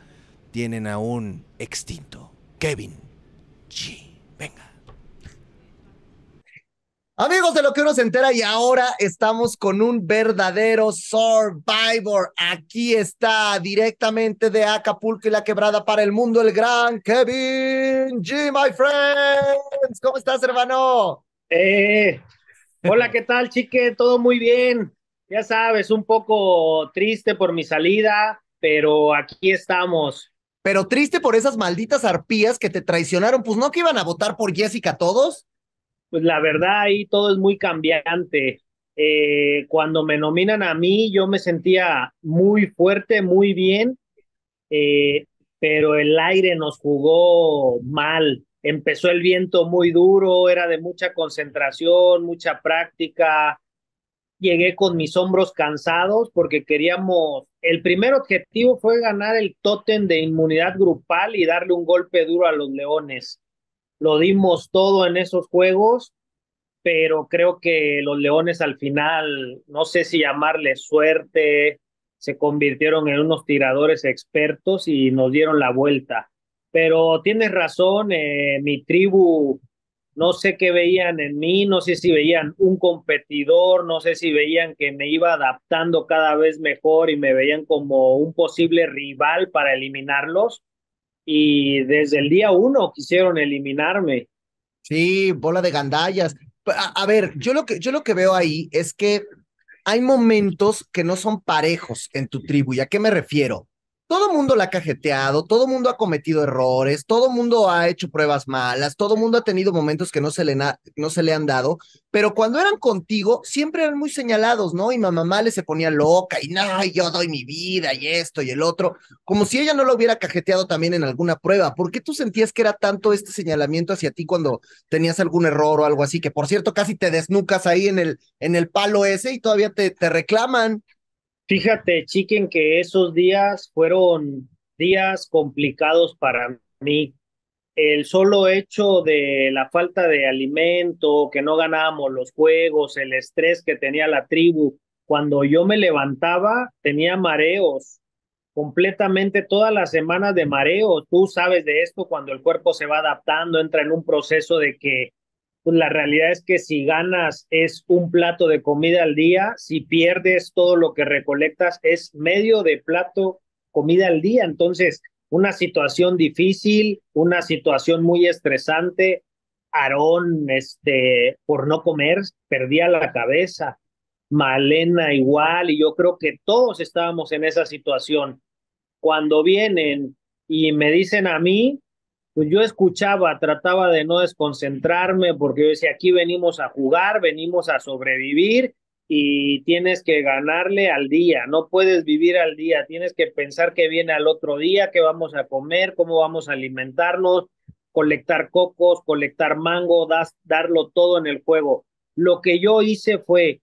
tienen a un extinto Kevin G. Venga. Amigos de lo que uno se entera y ahora estamos con un verdadero Survivor. Aquí está directamente de Acapulco y la quebrada para el mundo el gran Kevin G, my friends. ¿Cómo estás, hermano? Eh, hola, ¿qué tal, chique? Todo muy bien. Ya sabes, un poco triste por mi salida, pero aquí estamos. Pero triste por esas malditas arpías que te traicionaron. Pues no que iban a votar por Jessica todos. Pues la verdad, ahí todo es muy cambiante. Eh, cuando me nominan a mí, yo me sentía muy fuerte, muy bien, eh, pero el aire nos jugó mal. Empezó el viento muy duro, era de mucha concentración, mucha práctica, llegué con mis hombros cansados porque queríamos, el primer objetivo fue ganar el tótem de inmunidad grupal y darle un golpe duro a los Leones. Lo dimos todo en esos juegos, pero creo que los Leones al final, no sé si llamarle suerte, se convirtieron en unos tiradores expertos y nos dieron la vuelta. Pero tienes razón, eh, mi tribu no sé qué veían en mí, no sé si veían un competidor, no sé si veían que me iba adaptando cada vez mejor y me veían como un posible rival para eliminarlos. Y desde el día uno quisieron eliminarme. Sí, bola de gandallas. A, a ver, yo lo que yo lo que veo ahí es que hay momentos que no son parejos en tu tribu. ¿Y a qué me refiero? Todo mundo la ha cajeteado, todo mundo ha cometido errores, todo mundo ha hecho pruebas malas, todo mundo ha tenido momentos que no se, le no se le han dado, pero cuando eran contigo siempre eran muy señalados, ¿no? Y mamá le se ponía loca y no, yo doy mi vida y esto y el otro, como si ella no lo hubiera cajeteado también en alguna prueba. ¿Por qué tú sentías que era tanto este señalamiento hacia ti cuando tenías algún error o algo así? Que por cierto casi te desnucas ahí en el, en el palo ese y todavía te, te reclaman. Fíjate, Chiquen, que esos días fueron días complicados para mí. El solo hecho de la falta de alimento, que no ganábamos los juegos, el estrés que tenía la tribu. Cuando yo me levantaba, tenía mareos, completamente todas las semanas de mareos. Tú sabes de esto cuando el cuerpo se va adaptando, entra en un proceso de que pues la realidad es que si ganas es un plato de comida al día, si pierdes todo lo que recolectas es medio de plato comida al día. Entonces, una situación difícil, una situación muy estresante. Aarón, este, por no comer, perdía la cabeza. Malena igual, y yo creo que todos estábamos en esa situación. Cuando vienen y me dicen a mí, pues yo escuchaba, trataba de no desconcentrarme porque yo decía, aquí venimos a jugar, venimos a sobrevivir y tienes que ganarle al día, no puedes vivir al día, tienes que pensar que viene al otro día, qué vamos a comer, cómo vamos a alimentarnos, colectar cocos, colectar mango, das, darlo todo en el juego. Lo que yo hice fue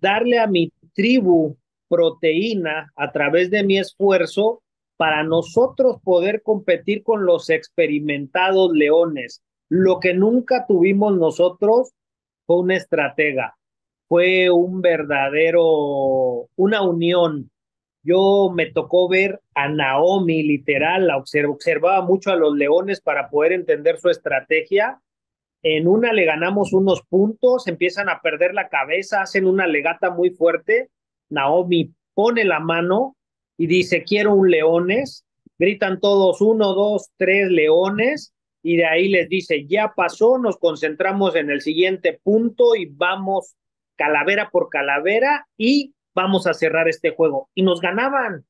darle a mi tribu proteína a través de mi esfuerzo para nosotros poder competir con los experimentados leones. Lo que nunca tuvimos nosotros fue una estratega, fue un verdadero, una unión. Yo me tocó ver a Naomi, literal, la observaba mucho a los leones para poder entender su estrategia. En una le ganamos unos puntos, empiezan a perder la cabeza, hacen una legata muy fuerte. Naomi pone la mano y dice, quiero un leones, gritan todos uno, dos, tres leones, y de ahí les dice, ya pasó, nos concentramos en el siguiente punto y vamos calavera por calavera y vamos a cerrar este juego. Y nos ganaban,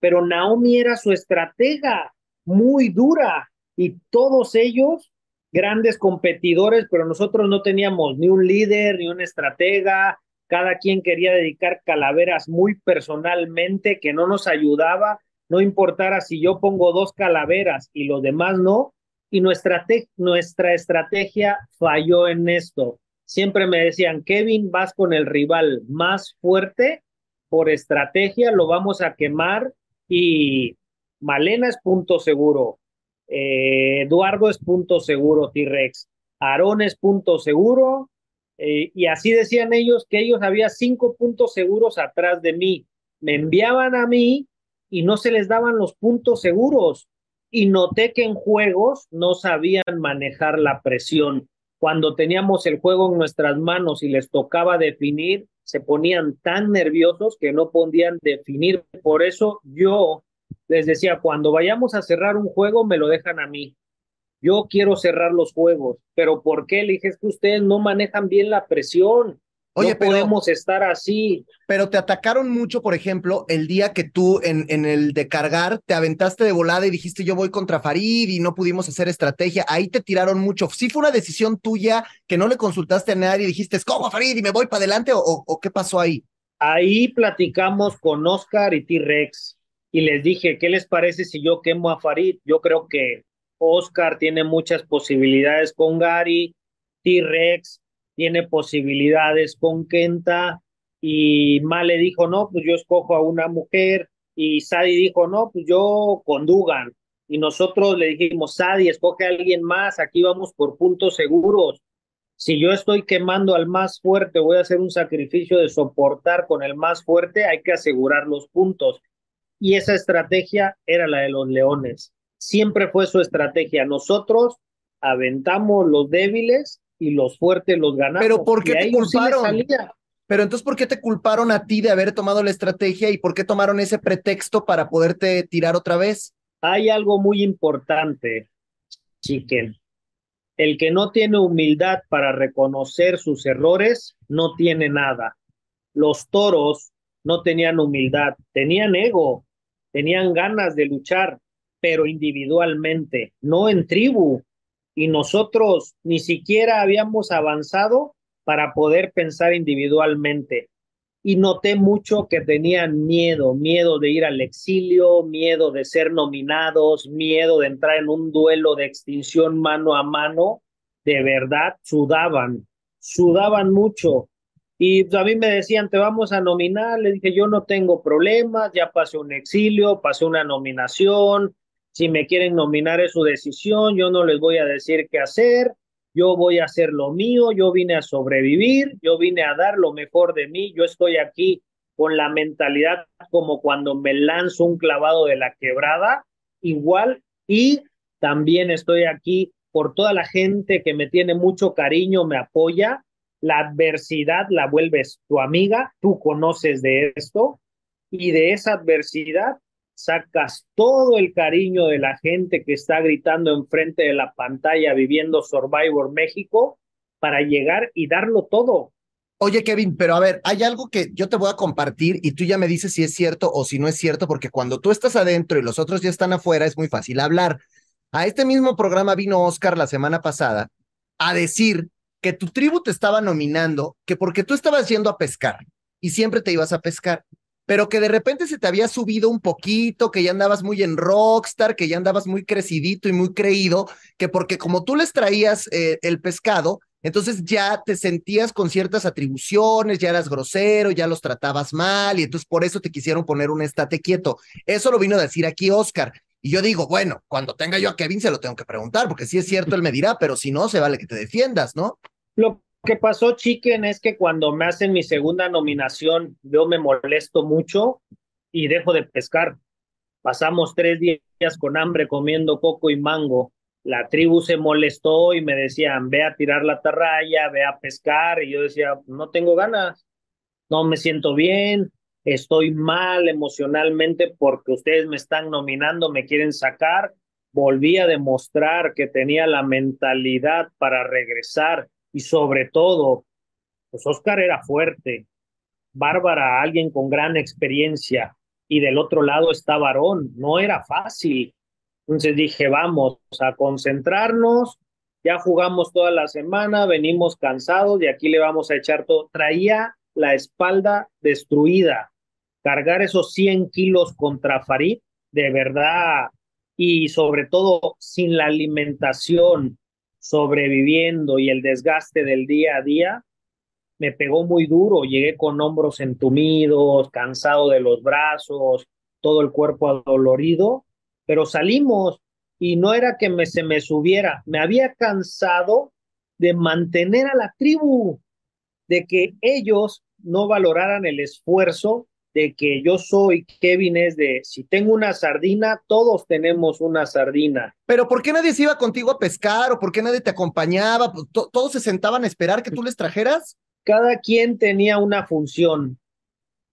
pero Naomi era su estratega, muy dura, y todos ellos grandes competidores, pero nosotros no teníamos ni un líder, ni una estratega, cada quien quería dedicar calaveras muy personalmente, que no nos ayudaba, no importara si yo pongo dos calaveras y los demás no, y nuestra, nuestra estrategia falló en esto. Siempre me decían, Kevin, vas con el rival más fuerte, por estrategia lo vamos a quemar y Malena es punto seguro, eh, Eduardo es punto seguro, T-Rex, Aarón es punto seguro, eh, y así decían ellos que ellos había cinco puntos seguros atrás de mí. Me enviaban a mí y no se les daban los puntos seguros. Y noté que en juegos no sabían manejar la presión. Cuando teníamos el juego en nuestras manos y les tocaba definir, se ponían tan nerviosos que no podían definir. Por eso yo les decía, cuando vayamos a cerrar un juego, me lo dejan a mí yo quiero cerrar los juegos, pero ¿por qué? Le dije, es que ustedes no manejan bien la presión. Oye, no podemos estar así. Pero te atacaron mucho, por ejemplo, el día que tú en, en el de cargar te aventaste de volada y dijiste yo voy contra Farid y no pudimos hacer estrategia. Ahí te tiraron mucho. ¿Sí fue una decisión tuya que no le consultaste a nadie y dijiste escojo a Farid y me voy para adelante o, o qué pasó ahí? Ahí platicamos con Oscar y T-Rex y les dije, ¿qué les parece si yo quemo a Farid? Yo creo que Oscar tiene muchas posibilidades con Gary, T-Rex tiene posibilidades con Kenta y Ma le dijo, no, pues yo escojo a una mujer, y Sadi dijo, no, pues yo con Dugan, y nosotros le dijimos, Sadi, escoge a alguien más, aquí vamos por puntos seguros. Si yo estoy quemando al más fuerte, voy a hacer un sacrificio de soportar con el más fuerte, hay que asegurar los puntos. Y esa estrategia era la de los leones. Siempre fue su estrategia. Nosotros aventamos los débiles y los fuertes los ganamos. Pero ¿por qué te sí culparon? Pero entonces, ¿por qué te culparon a ti de haber tomado la estrategia y por qué tomaron ese pretexto para poderte tirar otra vez? Hay algo muy importante, Chicken. El que no tiene humildad para reconocer sus errores, no tiene nada. Los toros no tenían humildad, tenían ego, tenían ganas de luchar, pero individualmente, no en tribu. Y nosotros ni siquiera habíamos avanzado para poder pensar individualmente. Y noté mucho que tenían miedo, miedo de ir al exilio, miedo de ser nominados, miedo de entrar en un duelo de extinción mano a mano. De verdad, sudaban, sudaban mucho. Y a mí me decían, te vamos a nominar. Le dije, yo no tengo problemas, ya pasé un exilio, pasé una nominación. Si me quieren nominar es su decisión, yo no les voy a decir qué hacer. Yo voy a hacer lo mío, yo vine a sobrevivir, yo vine a dar lo mejor de mí. Yo estoy aquí con la mentalidad como cuando me lanzo un clavado de la quebrada, igual. Y también estoy aquí por toda la gente que me tiene mucho cariño, me apoya la adversidad la vuelves tu amiga, tú conoces de esto y de esa adversidad sacas todo el cariño de la gente que está gritando enfrente de la pantalla viviendo Survivor México para llegar y darlo todo. Oye, Kevin, pero a ver, hay algo que yo te voy a compartir y tú ya me dices si es cierto o si no es cierto, porque cuando tú estás adentro y los otros ya están afuera, es muy fácil hablar. A este mismo programa vino Oscar la semana pasada a decir que tu tribu te estaba nominando, que porque tú estabas yendo a pescar y siempre te ibas a pescar, pero que de repente se te había subido un poquito, que ya andabas muy en rockstar, que ya andabas muy crecidito y muy creído, que porque como tú les traías eh, el pescado, entonces ya te sentías con ciertas atribuciones, ya eras grosero, ya los tratabas mal y entonces por eso te quisieron poner un estate quieto. Eso lo vino a decir aquí Oscar. Y yo digo, bueno, cuando tenga yo a Kevin se lo tengo que preguntar, porque si es cierto él me dirá, pero si no, se vale que te defiendas, ¿no? Lo que pasó, Chicken, es que cuando me hacen mi segunda nominación, yo me molesto mucho y dejo de pescar. Pasamos tres días con hambre comiendo coco y mango. La tribu se molestó y me decían, ve a tirar la tarraya, ve a pescar. Y yo decía, no tengo ganas, no me siento bien, estoy mal emocionalmente porque ustedes me están nominando, me quieren sacar. Volví a demostrar que tenía la mentalidad para regresar y sobre todo, pues Oscar era fuerte, Bárbara, alguien con gran experiencia, y del otro lado está Varón, no era fácil. Entonces dije, vamos a concentrarnos, ya jugamos toda la semana, venimos cansados y aquí le vamos a echar todo. Traía la espalda destruida, cargar esos 100 kilos contra Farid, de verdad, y sobre todo sin la alimentación, sobreviviendo y el desgaste del día a día, me pegó muy duro, llegué con hombros entumidos, cansado de los brazos, todo el cuerpo adolorido, pero salimos y no era que me, se me subiera, me había cansado de mantener a la tribu, de que ellos no valoraran el esfuerzo de que yo soy, Kevin es de, si tengo una sardina, todos tenemos una sardina. Pero ¿por qué nadie se iba contigo a pescar o por qué nadie te acompañaba? Pues, to- ¿Todos se sentaban a esperar que tú les trajeras? Cada quien tenía una función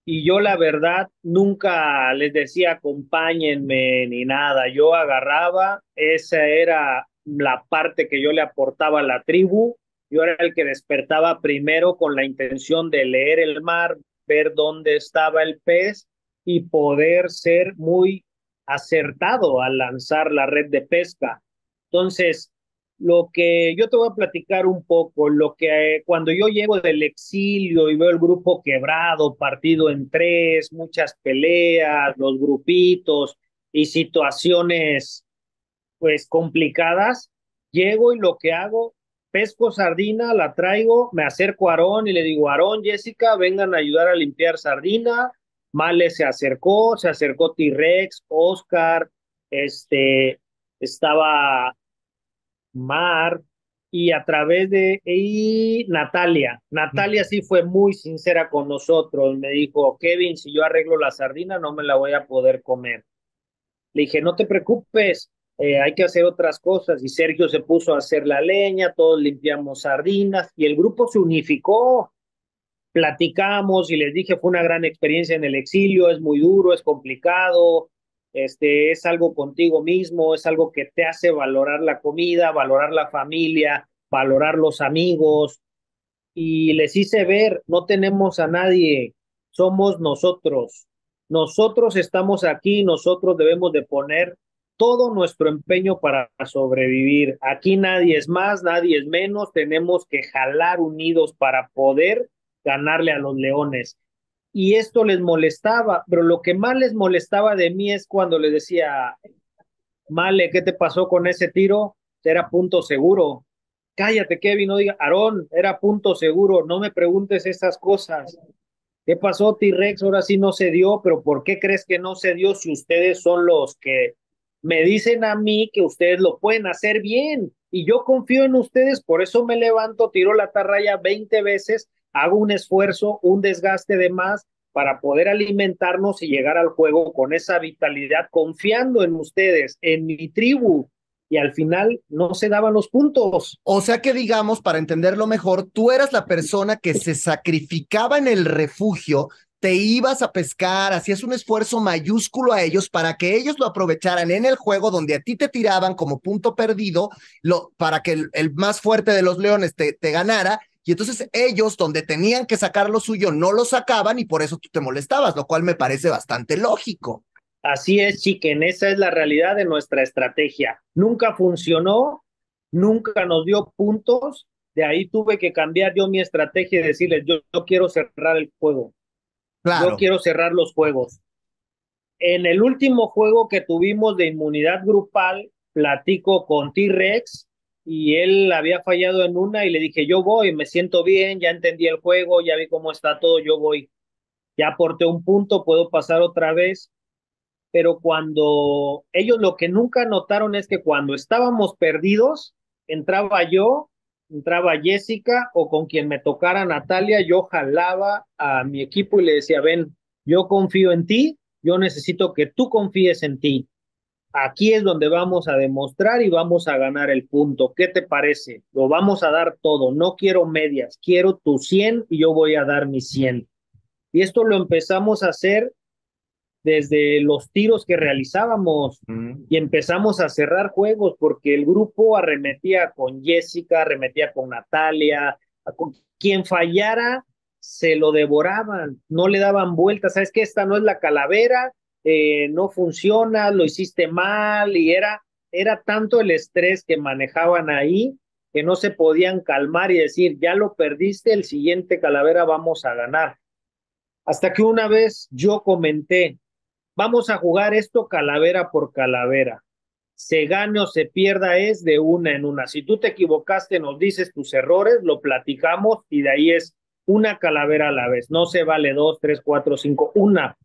y yo la verdad nunca les decía acompáñenme ni nada. Yo agarraba, esa era la parte que yo le aportaba a la tribu. Yo era el que despertaba primero con la intención de leer el mar, ver dónde estaba el pez y poder ser muy acertado al lanzar la red de pesca. Entonces, lo que yo te voy a platicar un poco, lo que eh, cuando yo llego del exilio y veo el grupo quebrado, partido en tres, muchas peleas, los grupitos y situaciones pues complicadas, llego y lo que hago, pesco sardina, la traigo, me acerco a Aarón y le digo, Aarón, Jessica, vengan a ayudar a limpiar sardina. Male se acercó, se acercó T-Rex, Oscar, este, estaba Mar, y a través de y Natalia. Natalia sí fue muy sincera con nosotros. Me dijo, Kevin, si yo arreglo la sardina, no me la voy a poder comer. Le dije, no te preocupes, eh, hay que hacer otras cosas. Y Sergio se puso a hacer la leña, todos limpiamos sardinas y el grupo se unificó. Platicamos y les dije, fue una gran experiencia en el exilio, es muy duro, es complicado, este, es algo contigo mismo, es algo que te hace valorar la comida, valorar la familia, valorar los amigos. Y les hice ver, no tenemos a nadie, somos nosotros. Nosotros estamos aquí, nosotros debemos de poner todo nuestro empeño para sobrevivir. Aquí nadie es más, nadie es menos, tenemos que jalar unidos para poder ganarle a los leones y esto les molestaba, pero lo que más les molestaba de mí es cuando les decía, Male, ¿qué te pasó con ese tiro? Era punto seguro. Cállate, Kevin, no diga, Aarón, era punto seguro, no me preguntes esas cosas. ¿Qué pasó, T-Rex? Ahora sí no se dio, pero ¿por qué crees que no se dio si ustedes son los que me dicen a mí que ustedes lo pueden hacer bien? Y yo confío en ustedes, por eso me levanto, tiro la tarraya 20 veces hago un esfuerzo, un desgaste de más para poder alimentarnos y llegar al juego con esa vitalidad, confiando en ustedes, en mi tribu, y al final no se daban los puntos. O sea que digamos, para entenderlo mejor, tú eras la persona que se sacrificaba en el refugio, te ibas a pescar, hacías un esfuerzo mayúsculo a ellos para que ellos lo aprovecharan en el juego donde a ti te tiraban como punto perdido, lo, para que el, más fuerte de los leones te, te ganara y entonces ellos, donde tenían que sacar lo suyo, no lo sacaban y por eso tú te molestabas, lo cual me parece bastante lógico. Así es, chiquen, esa es la realidad de nuestra estrategia. Nunca funcionó, nunca nos dio puntos, de ahí tuve que cambiar yo mi estrategia y decirles, yo, yo quiero cerrar el juego. Claro. Yo quiero cerrar los juegos. En el último juego que tuvimos de inmunidad grupal, platico con T-Rex y él había fallado en una y le dije, yo voy, me siento bien, ya entendí el juego, ya vi cómo está todo, yo voy. Ya aporté un punto, puedo pasar otra vez. Pero cuando ellos lo que nunca notaron es que cuando estábamos perdidos, entraba yo, entraba Jessica o con quien me tocara Natalia, yo jalaba a mi equipo y le decía, ven, yo confío en ti, yo necesito que tú confíes en ti aquí es donde vamos a demostrar y vamos a ganar el punto. ¿Qué te parece? Lo vamos a dar todo. No quiero medias, quiero tu 100 y yo voy a dar mi 100. Y esto lo empezamos a hacer desde los tiros que realizábamos y empezamos a cerrar juegos porque el grupo arremetía con Jessica, arremetía con Natalia, con quien fallara se lo devoraban, no le daban vueltas, sabes que esta no es la calavera, eh, no funciona, lo hiciste mal y era, era tanto el estrés que manejaban ahí que no se podían calmar y decir, ya lo perdiste, el siguiente calavera vamos a ganar. Hasta que una vez yo comenté, vamos a jugar esto calavera por calavera. Se gane o se pierda es de una en una. Si tú te equivocaste, nos dices tus errores, lo platicamos y de ahí es una calavera a la vez. No se vale dos, tres, cuatro, cinco, una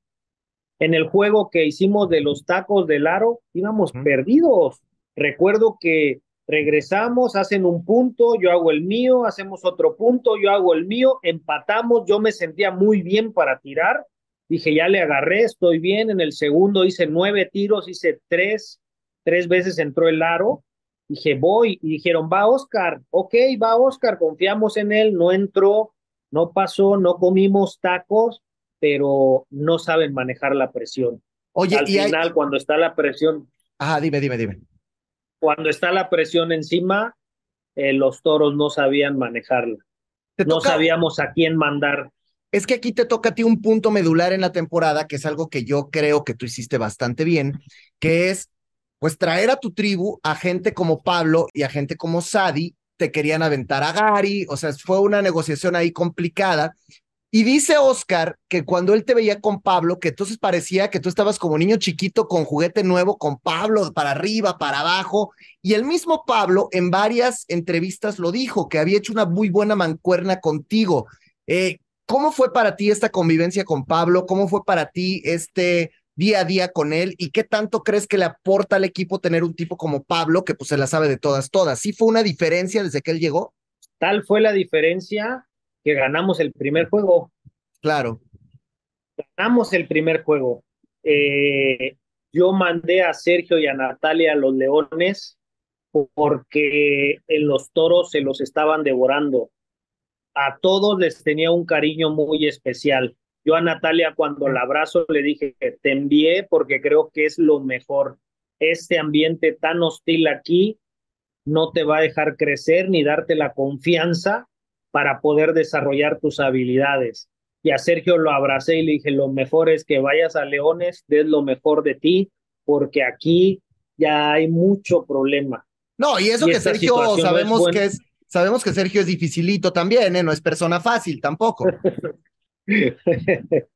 en el juego que hicimos de los tacos del aro, íbamos perdidos. Recuerdo que regresamos, hacen un punto, yo hago el mío, hacemos otro punto, yo hago el mío, empatamos, yo me sentía muy bien para tirar. Dije, ya le agarré, estoy bien. En el segundo hice nueve tiros, hice tres, tres veces entró el aro. Dije, voy. Y dijeron, va Oscar. Ok, va Oscar, confiamos en él. No entró, no pasó, no comimos tacos pero no saben manejar la presión. Oye, al final, cuando está la presión. Ah, dime, dime, dime. Cuando está la presión encima, eh, los toros no sabían manejarla. No sabíamos a quién mandar. Es que aquí te toca a ti un punto medular en la temporada, que es algo que yo creo que tú hiciste bastante bien, que es pues traer a tu tribu a gente como Pablo y a gente como Sadi, te querían aventar a Gary, o sea, fue una negociación ahí complicada, Y dice Oscar que cuando él te veía con Pablo, que entonces parecía que tú estabas como niño chiquito con juguete nuevo, con Pablo para arriba, para abajo. Y el mismo Pablo en varias entrevistas lo dijo, que había hecho una muy buena mancuerna contigo. Eh, ¿Cómo fue para ti esta convivencia con Pablo? ¿Cómo fue para ti este día a día con él? ¿Y qué tanto crees que le aporta al equipo tener un tipo como Pablo, que pues se la sabe de todas, todas? ¿Sí fue una diferencia desde que él llegó? Tal fue la diferencia que ganamos el primer juego. Claro. Ganamos el primer juego. Eh, yo mandé a Sergio y a Natalia a los Leones porque en los toros se los estaban devorando. A todos les tenía un cariño muy especial. Yo a Natalia cuando la abrazo le dije, te envié porque creo que es lo mejor. Este ambiente tan hostil aquí no te va a dejar crecer ni darte la confianza para poder desarrollar tus habilidades. Y a Sergio lo abracé y le dije, lo mejor es que vayas a Leones, des lo mejor de ti, porque aquí ya hay mucho problema. No, y eso que Sergio sabemos que es, sabemos que Sergio es dificilito también, ¿eh? no es persona fácil tampoco.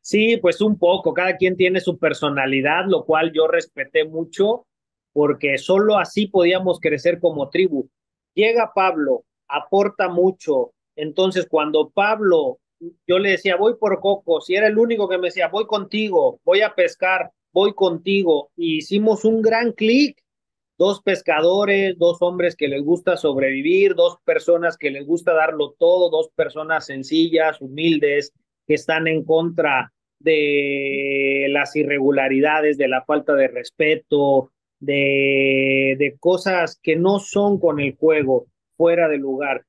sí, pues un poco, cada quien tiene su personalidad, lo cual yo respeté mucho, porque solo así podíamos crecer como tribu. Llega Pablo, aporta mucho. Entonces, cuando Pablo, yo le decía, voy por cocos, y era el único que me decía, voy contigo, voy a pescar, voy contigo, y hicimos un gran clic. Dos pescadores, dos hombres que les gusta sobrevivir, dos personas que les gusta darlo todo, dos personas sencillas, humildes, que están en contra de las irregularidades, de la falta de respeto, de, de cosas que no son con el juego fuera de lugar.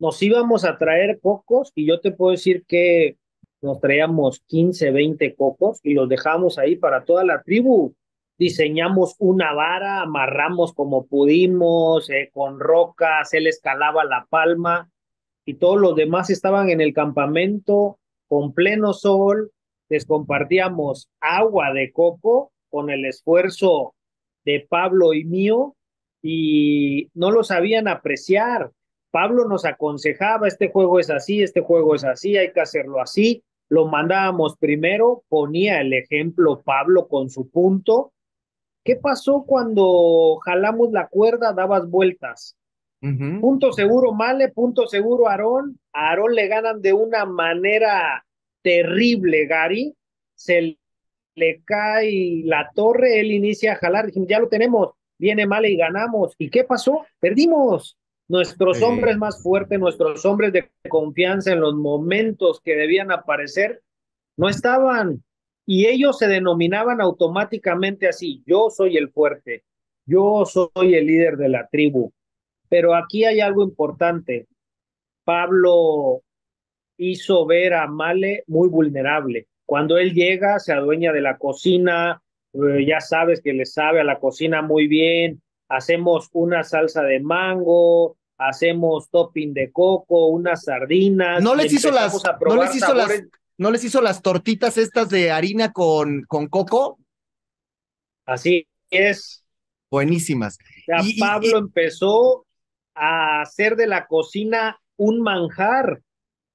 Nos íbamos a traer cocos y yo te puedo decir que nos traíamos 15, 20 cocos y los dejamos ahí para toda la tribu. Diseñamos una vara, amarramos como pudimos, eh, con rocas, él escalaba la palma y todos los demás estaban en el campamento con pleno sol, les compartíamos agua de coco con el esfuerzo de Pablo y mío y no lo sabían apreciar. Pablo nos aconsejaba, este juego es así, este juego es así, hay que hacerlo así. Lo mandábamos primero, ponía el ejemplo Pablo con su punto. ¿Qué pasó cuando jalamos la cuerda, dabas vueltas? Punto seguro Male, punto seguro Aarón. A Aarón le ganan de una manera terrible, Gary. Se le cae la torre, él inicia a jalar. Dijimos, ya lo tenemos viene mal y ganamos. ¿Y qué pasó? Perdimos. Nuestros hombres más fuertes, nuestros hombres de confianza en los momentos que debían aparecer, no estaban. Y ellos se denominaban automáticamente así, yo soy el fuerte, yo soy el líder de la tribu. Pero aquí hay algo importante. Pablo hizo ver a Male muy vulnerable. Cuando él llega, se adueña de la cocina, eh, ya sabes que le sabe a la cocina muy bien, hacemos una salsa de mango, hacemos topping de coco, unas sardinas. No les hizo las, no les hizo las, no les hizo las tortitas estas de harina con, con coco. Así es. Buenísimas. Pablo empezó a hacer de la cocina un manjar.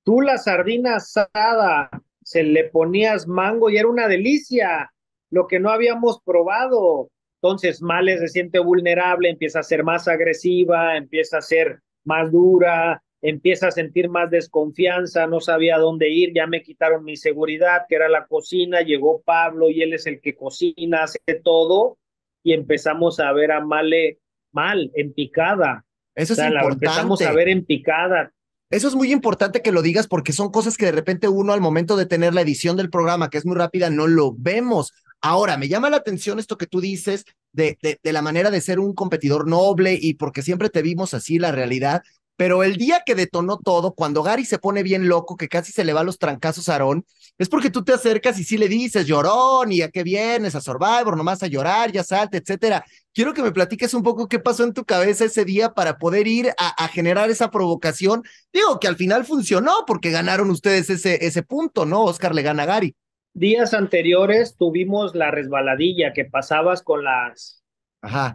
Tú la sardina asada, se le ponías mango y era una delicia lo que no habíamos probado. Entonces, Male se siente vulnerable, empieza a ser más agresiva, empieza a ser más dura, empieza a sentir más desconfianza, no sabía dónde ir, ya me quitaron mi seguridad, que era la cocina, llegó Pablo y él es el que cocina, hace todo, y empezamos a ver a Male mal, en picada. Eso es importante. empezamos a ver en picada. Eso es muy importante que lo digas porque son cosas que de repente uno al momento de tener la edición del programa, que es muy rápida, no lo vemos. Ahora, me llama la atención esto que tú dices de, de, la manera de ser un competidor noble y porque siempre te vimos así la realidad, pero el día que detonó todo, cuando Gary se pone bien loco, que casi se le va los trancazos a Aarón, es porque tú te acercas y sí le dices, llorón, y a qué vienes, a Survivor, nomás a llorar, ya salte, etcétera. Quiero que me platiques un poco qué pasó en tu cabeza ese día para poder ir a, a, generar esa provocación. Digo que al final funcionó porque ganaron ustedes ese, ese punto, ¿no? Oscar le gana a Gary días anteriores tuvimos la resbaladilla que pasabas con las,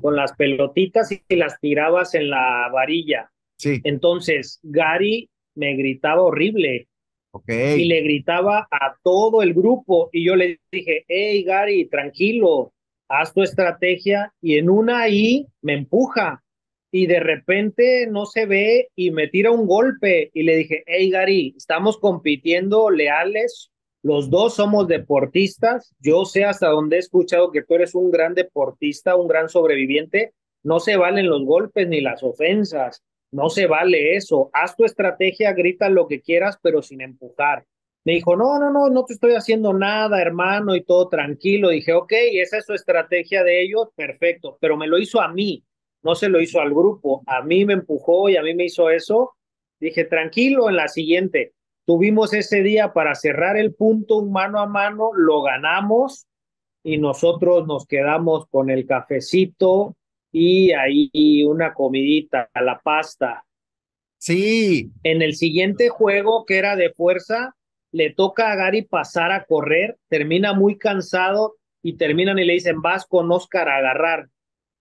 con las pelotitas y las tirabas en la varilla. Sí. Entonces, Gary me gritaba horrible. y le gritaba a todo el grupo. Y yo le dije, hey Gary, tranquilo, haz tu estrategia y en una ahí me empuja. Y de repente no se ve y me tira un golpe. Y le dije, hey Gary, estamos compitiendo leales, los dos somos deportistas, yo sé hasta donde he escuchado que tú eres un gran deportista, un gran sobreviviente, no se valen los golpes ni las ofensas, no se vale eso. Haz tu estrategia, grita lo que quieras, pero sin empujar. Me dijo, no, no, no, no te estoy haciendo nada, hermano, y todo tranquilo. Dije, ok, esa es su estrategia de ellos, perfecto, pero me lo hizo a mí, no se lo hizo al grupo. A mí me empujó y a mí me hizo eso. Dije, tranquilo, en la siguiente. Tuvimos ese día para cerrar el punto mano a mano, lo ganamos y nosotros nos quedamos con el cafecito, y ahí una comidita, a la pasta. Sí. En el siguiente juego, que era de fuerza, le toca a Gary pasar a correr, termina muy cansado y terminan y le dicen, vas con Oscar a agarrar,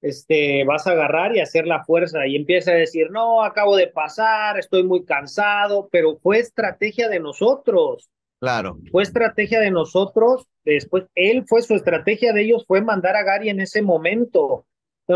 este, vas a agarrar y hacer la fuerza. Y empieza a decir, no, acabo de pasar, estoy muy cansado, pero fue estrategia de nosotros. Claro. Fue estrategia de nosotros. Después, él fue su estrategia de ellos, fue mandar a Gary en ese momento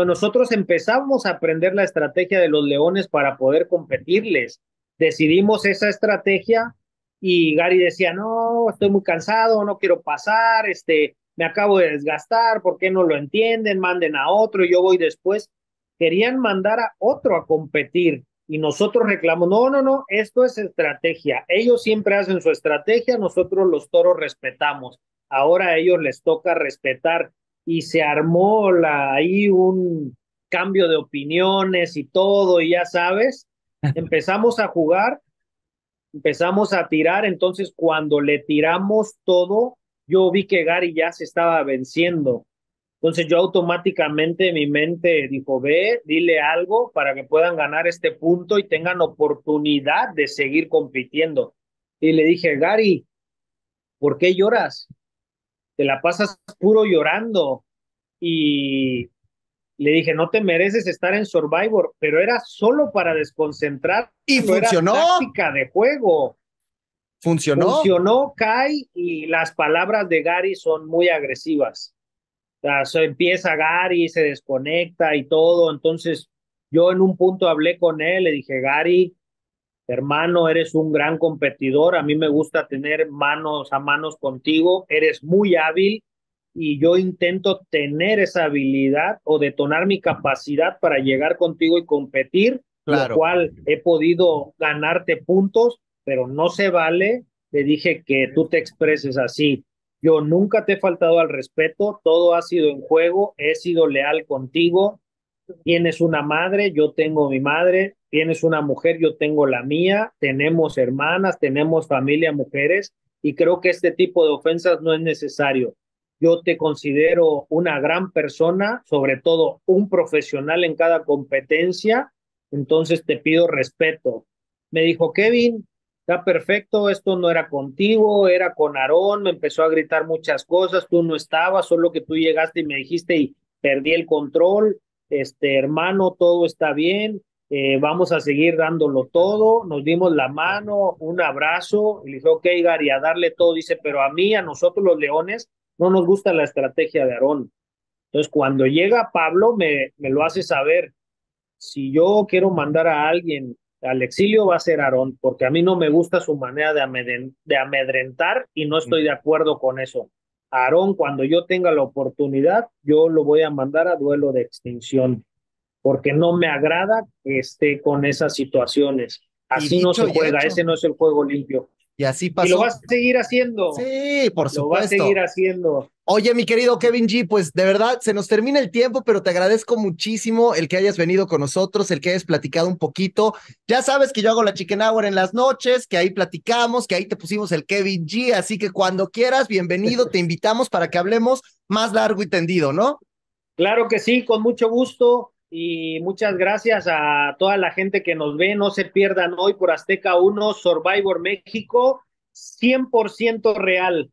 nosotros empezamos a aprender la estrategia de los leones para poder competirles. Decidimos esa estrategia y Gary decía, no, estoy muy cansado, no quiero pasar, este, me acabo de desgastar, ¿por qué no lo entienden? Manden a otro y yo voy después. Querían mandar a otro a competir y nosotros reclamamos, no, no, no, esto es estrategia. Ellos siempre hacen su estrategia, nosotros los toros respetamos. Ahora a ellos les toca respetar y se armó la, ahí un cambio de opiniones y todo, y ya sabes, empezamos a jugar, empezamos a tirar, entonces cuando le tiramos todo, yo vi que Gary ya se estaba venciendo. Entonces yo automáticamente mi mente dijo, ve, dile algo para que puedan ganar este punto y tengan oportunidad de seguir compitiendo. Y le dije, Gary, ¿por qué lloras? Te la pasas puro llorando. Y le dije, no te mereces estar en Survivor, pero era solo para desconcentrar. Y funcionó. Era táctica de juego. Funcionó. Funcionó, Kai, y las palabras de Gary son muy agresivas. O sea, empieza Gary, se desconecta y todo. Entonces, yo en un punto hablé con él, le dije, Gary, hermano, eres un gran competidor, a mí me gusta tener manos a manos contigo, eres muy hábil y yo intento tener esa habilidad o detonar mi capacidad para llegar contigo y competir, lo cual he podido ganarte puntos, pero no se vale, le dije que tú te expreses así. Yo nunca te he faltado al respeto, todo ha sido en juego, he sido leal contigo, tienes una madre, yo tengo mi madre, tienes una mujer, yo tengo la mía, tenemos hermanas, tenemos familia, mujeres, y creo que este tipo de ofensas no es necesario. Yo te considero una gran persona, sobre todo un profesional en cada competencia, entonces te pido respeto. Me dijo, Kevin, está perfecto, esto no era contigo, era con Aarón, me empezó a gritar muchas cosas, tú no estabas, solo que tú llegaste y me dijiste y perdí el control, este hermano, todo está bien, eh, vamos a seguir dándolo todo, nos dimos la mano, un abrazo, y le dije, ok, Gary, a darle todo, dice, pero a mí, a nosotros los leones, no nos gusta la estrategia de Aarón. Entonces, cuando llega Pablo, me, me lo hace saber, si yo quiero mandar a alguien al exilio va a ser Aarón, porque a mí no me gusta su manera de, de amedrentar y no estoy de acuerdo con eso. Aarón, cuando yo tenga la oportunidad, yo lo voy a mandar a duelo de extinción, porque no me agrada que esté con esas situaciones. Así no se juega, ese no es el juego limpio. Y así pasó. Y lo vas a seguir haciendo. Sí, por supuesto. Lo vas a seguir haciendo. Oye, mi querido Kevin G, pues de verdad se nos termina el tiempo, pero te agradezco muchísimo el que hayas venido con nosotros, el que hayas platicado un poquito. Ya sabes que yo hago la Chicken Hour en las noches, que ahí platicamos, que ahí te pusimos el Kevin G, así que cuando quieras, bienvenido, te invitamos para que hablemos más largo y tendido, ¿no? Claro que sí, con mucho gusto y muchas gracias a toda la gente que nos ve. No se pierdan hoy por Azteca 1 Survivor México, 100% real.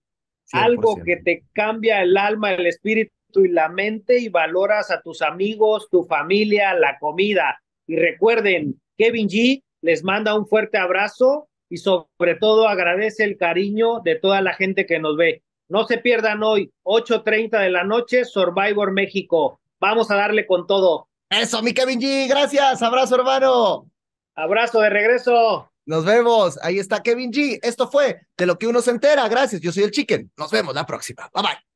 Algo que te cambia el alma, el espíritu y la mente y valoras a tus amigos, tu familia, la comida. Y recuerden, Kevin G les manda un fuerte abrazo y sobre todo agradece el cariño de toda la gente que nos ve. No se pierdan hoy, 8.30 de la noche, Survivor México. Vamos a darle con todo. Eso, mi Kevin G, gracias, abrazo hermano. Abrazo de regreso. Nos vemos, ahí está Kevin G. Esto fue de lo que uno se entera, gracias, yo soy el Chicken. Nos vemos la próxima, bye bye.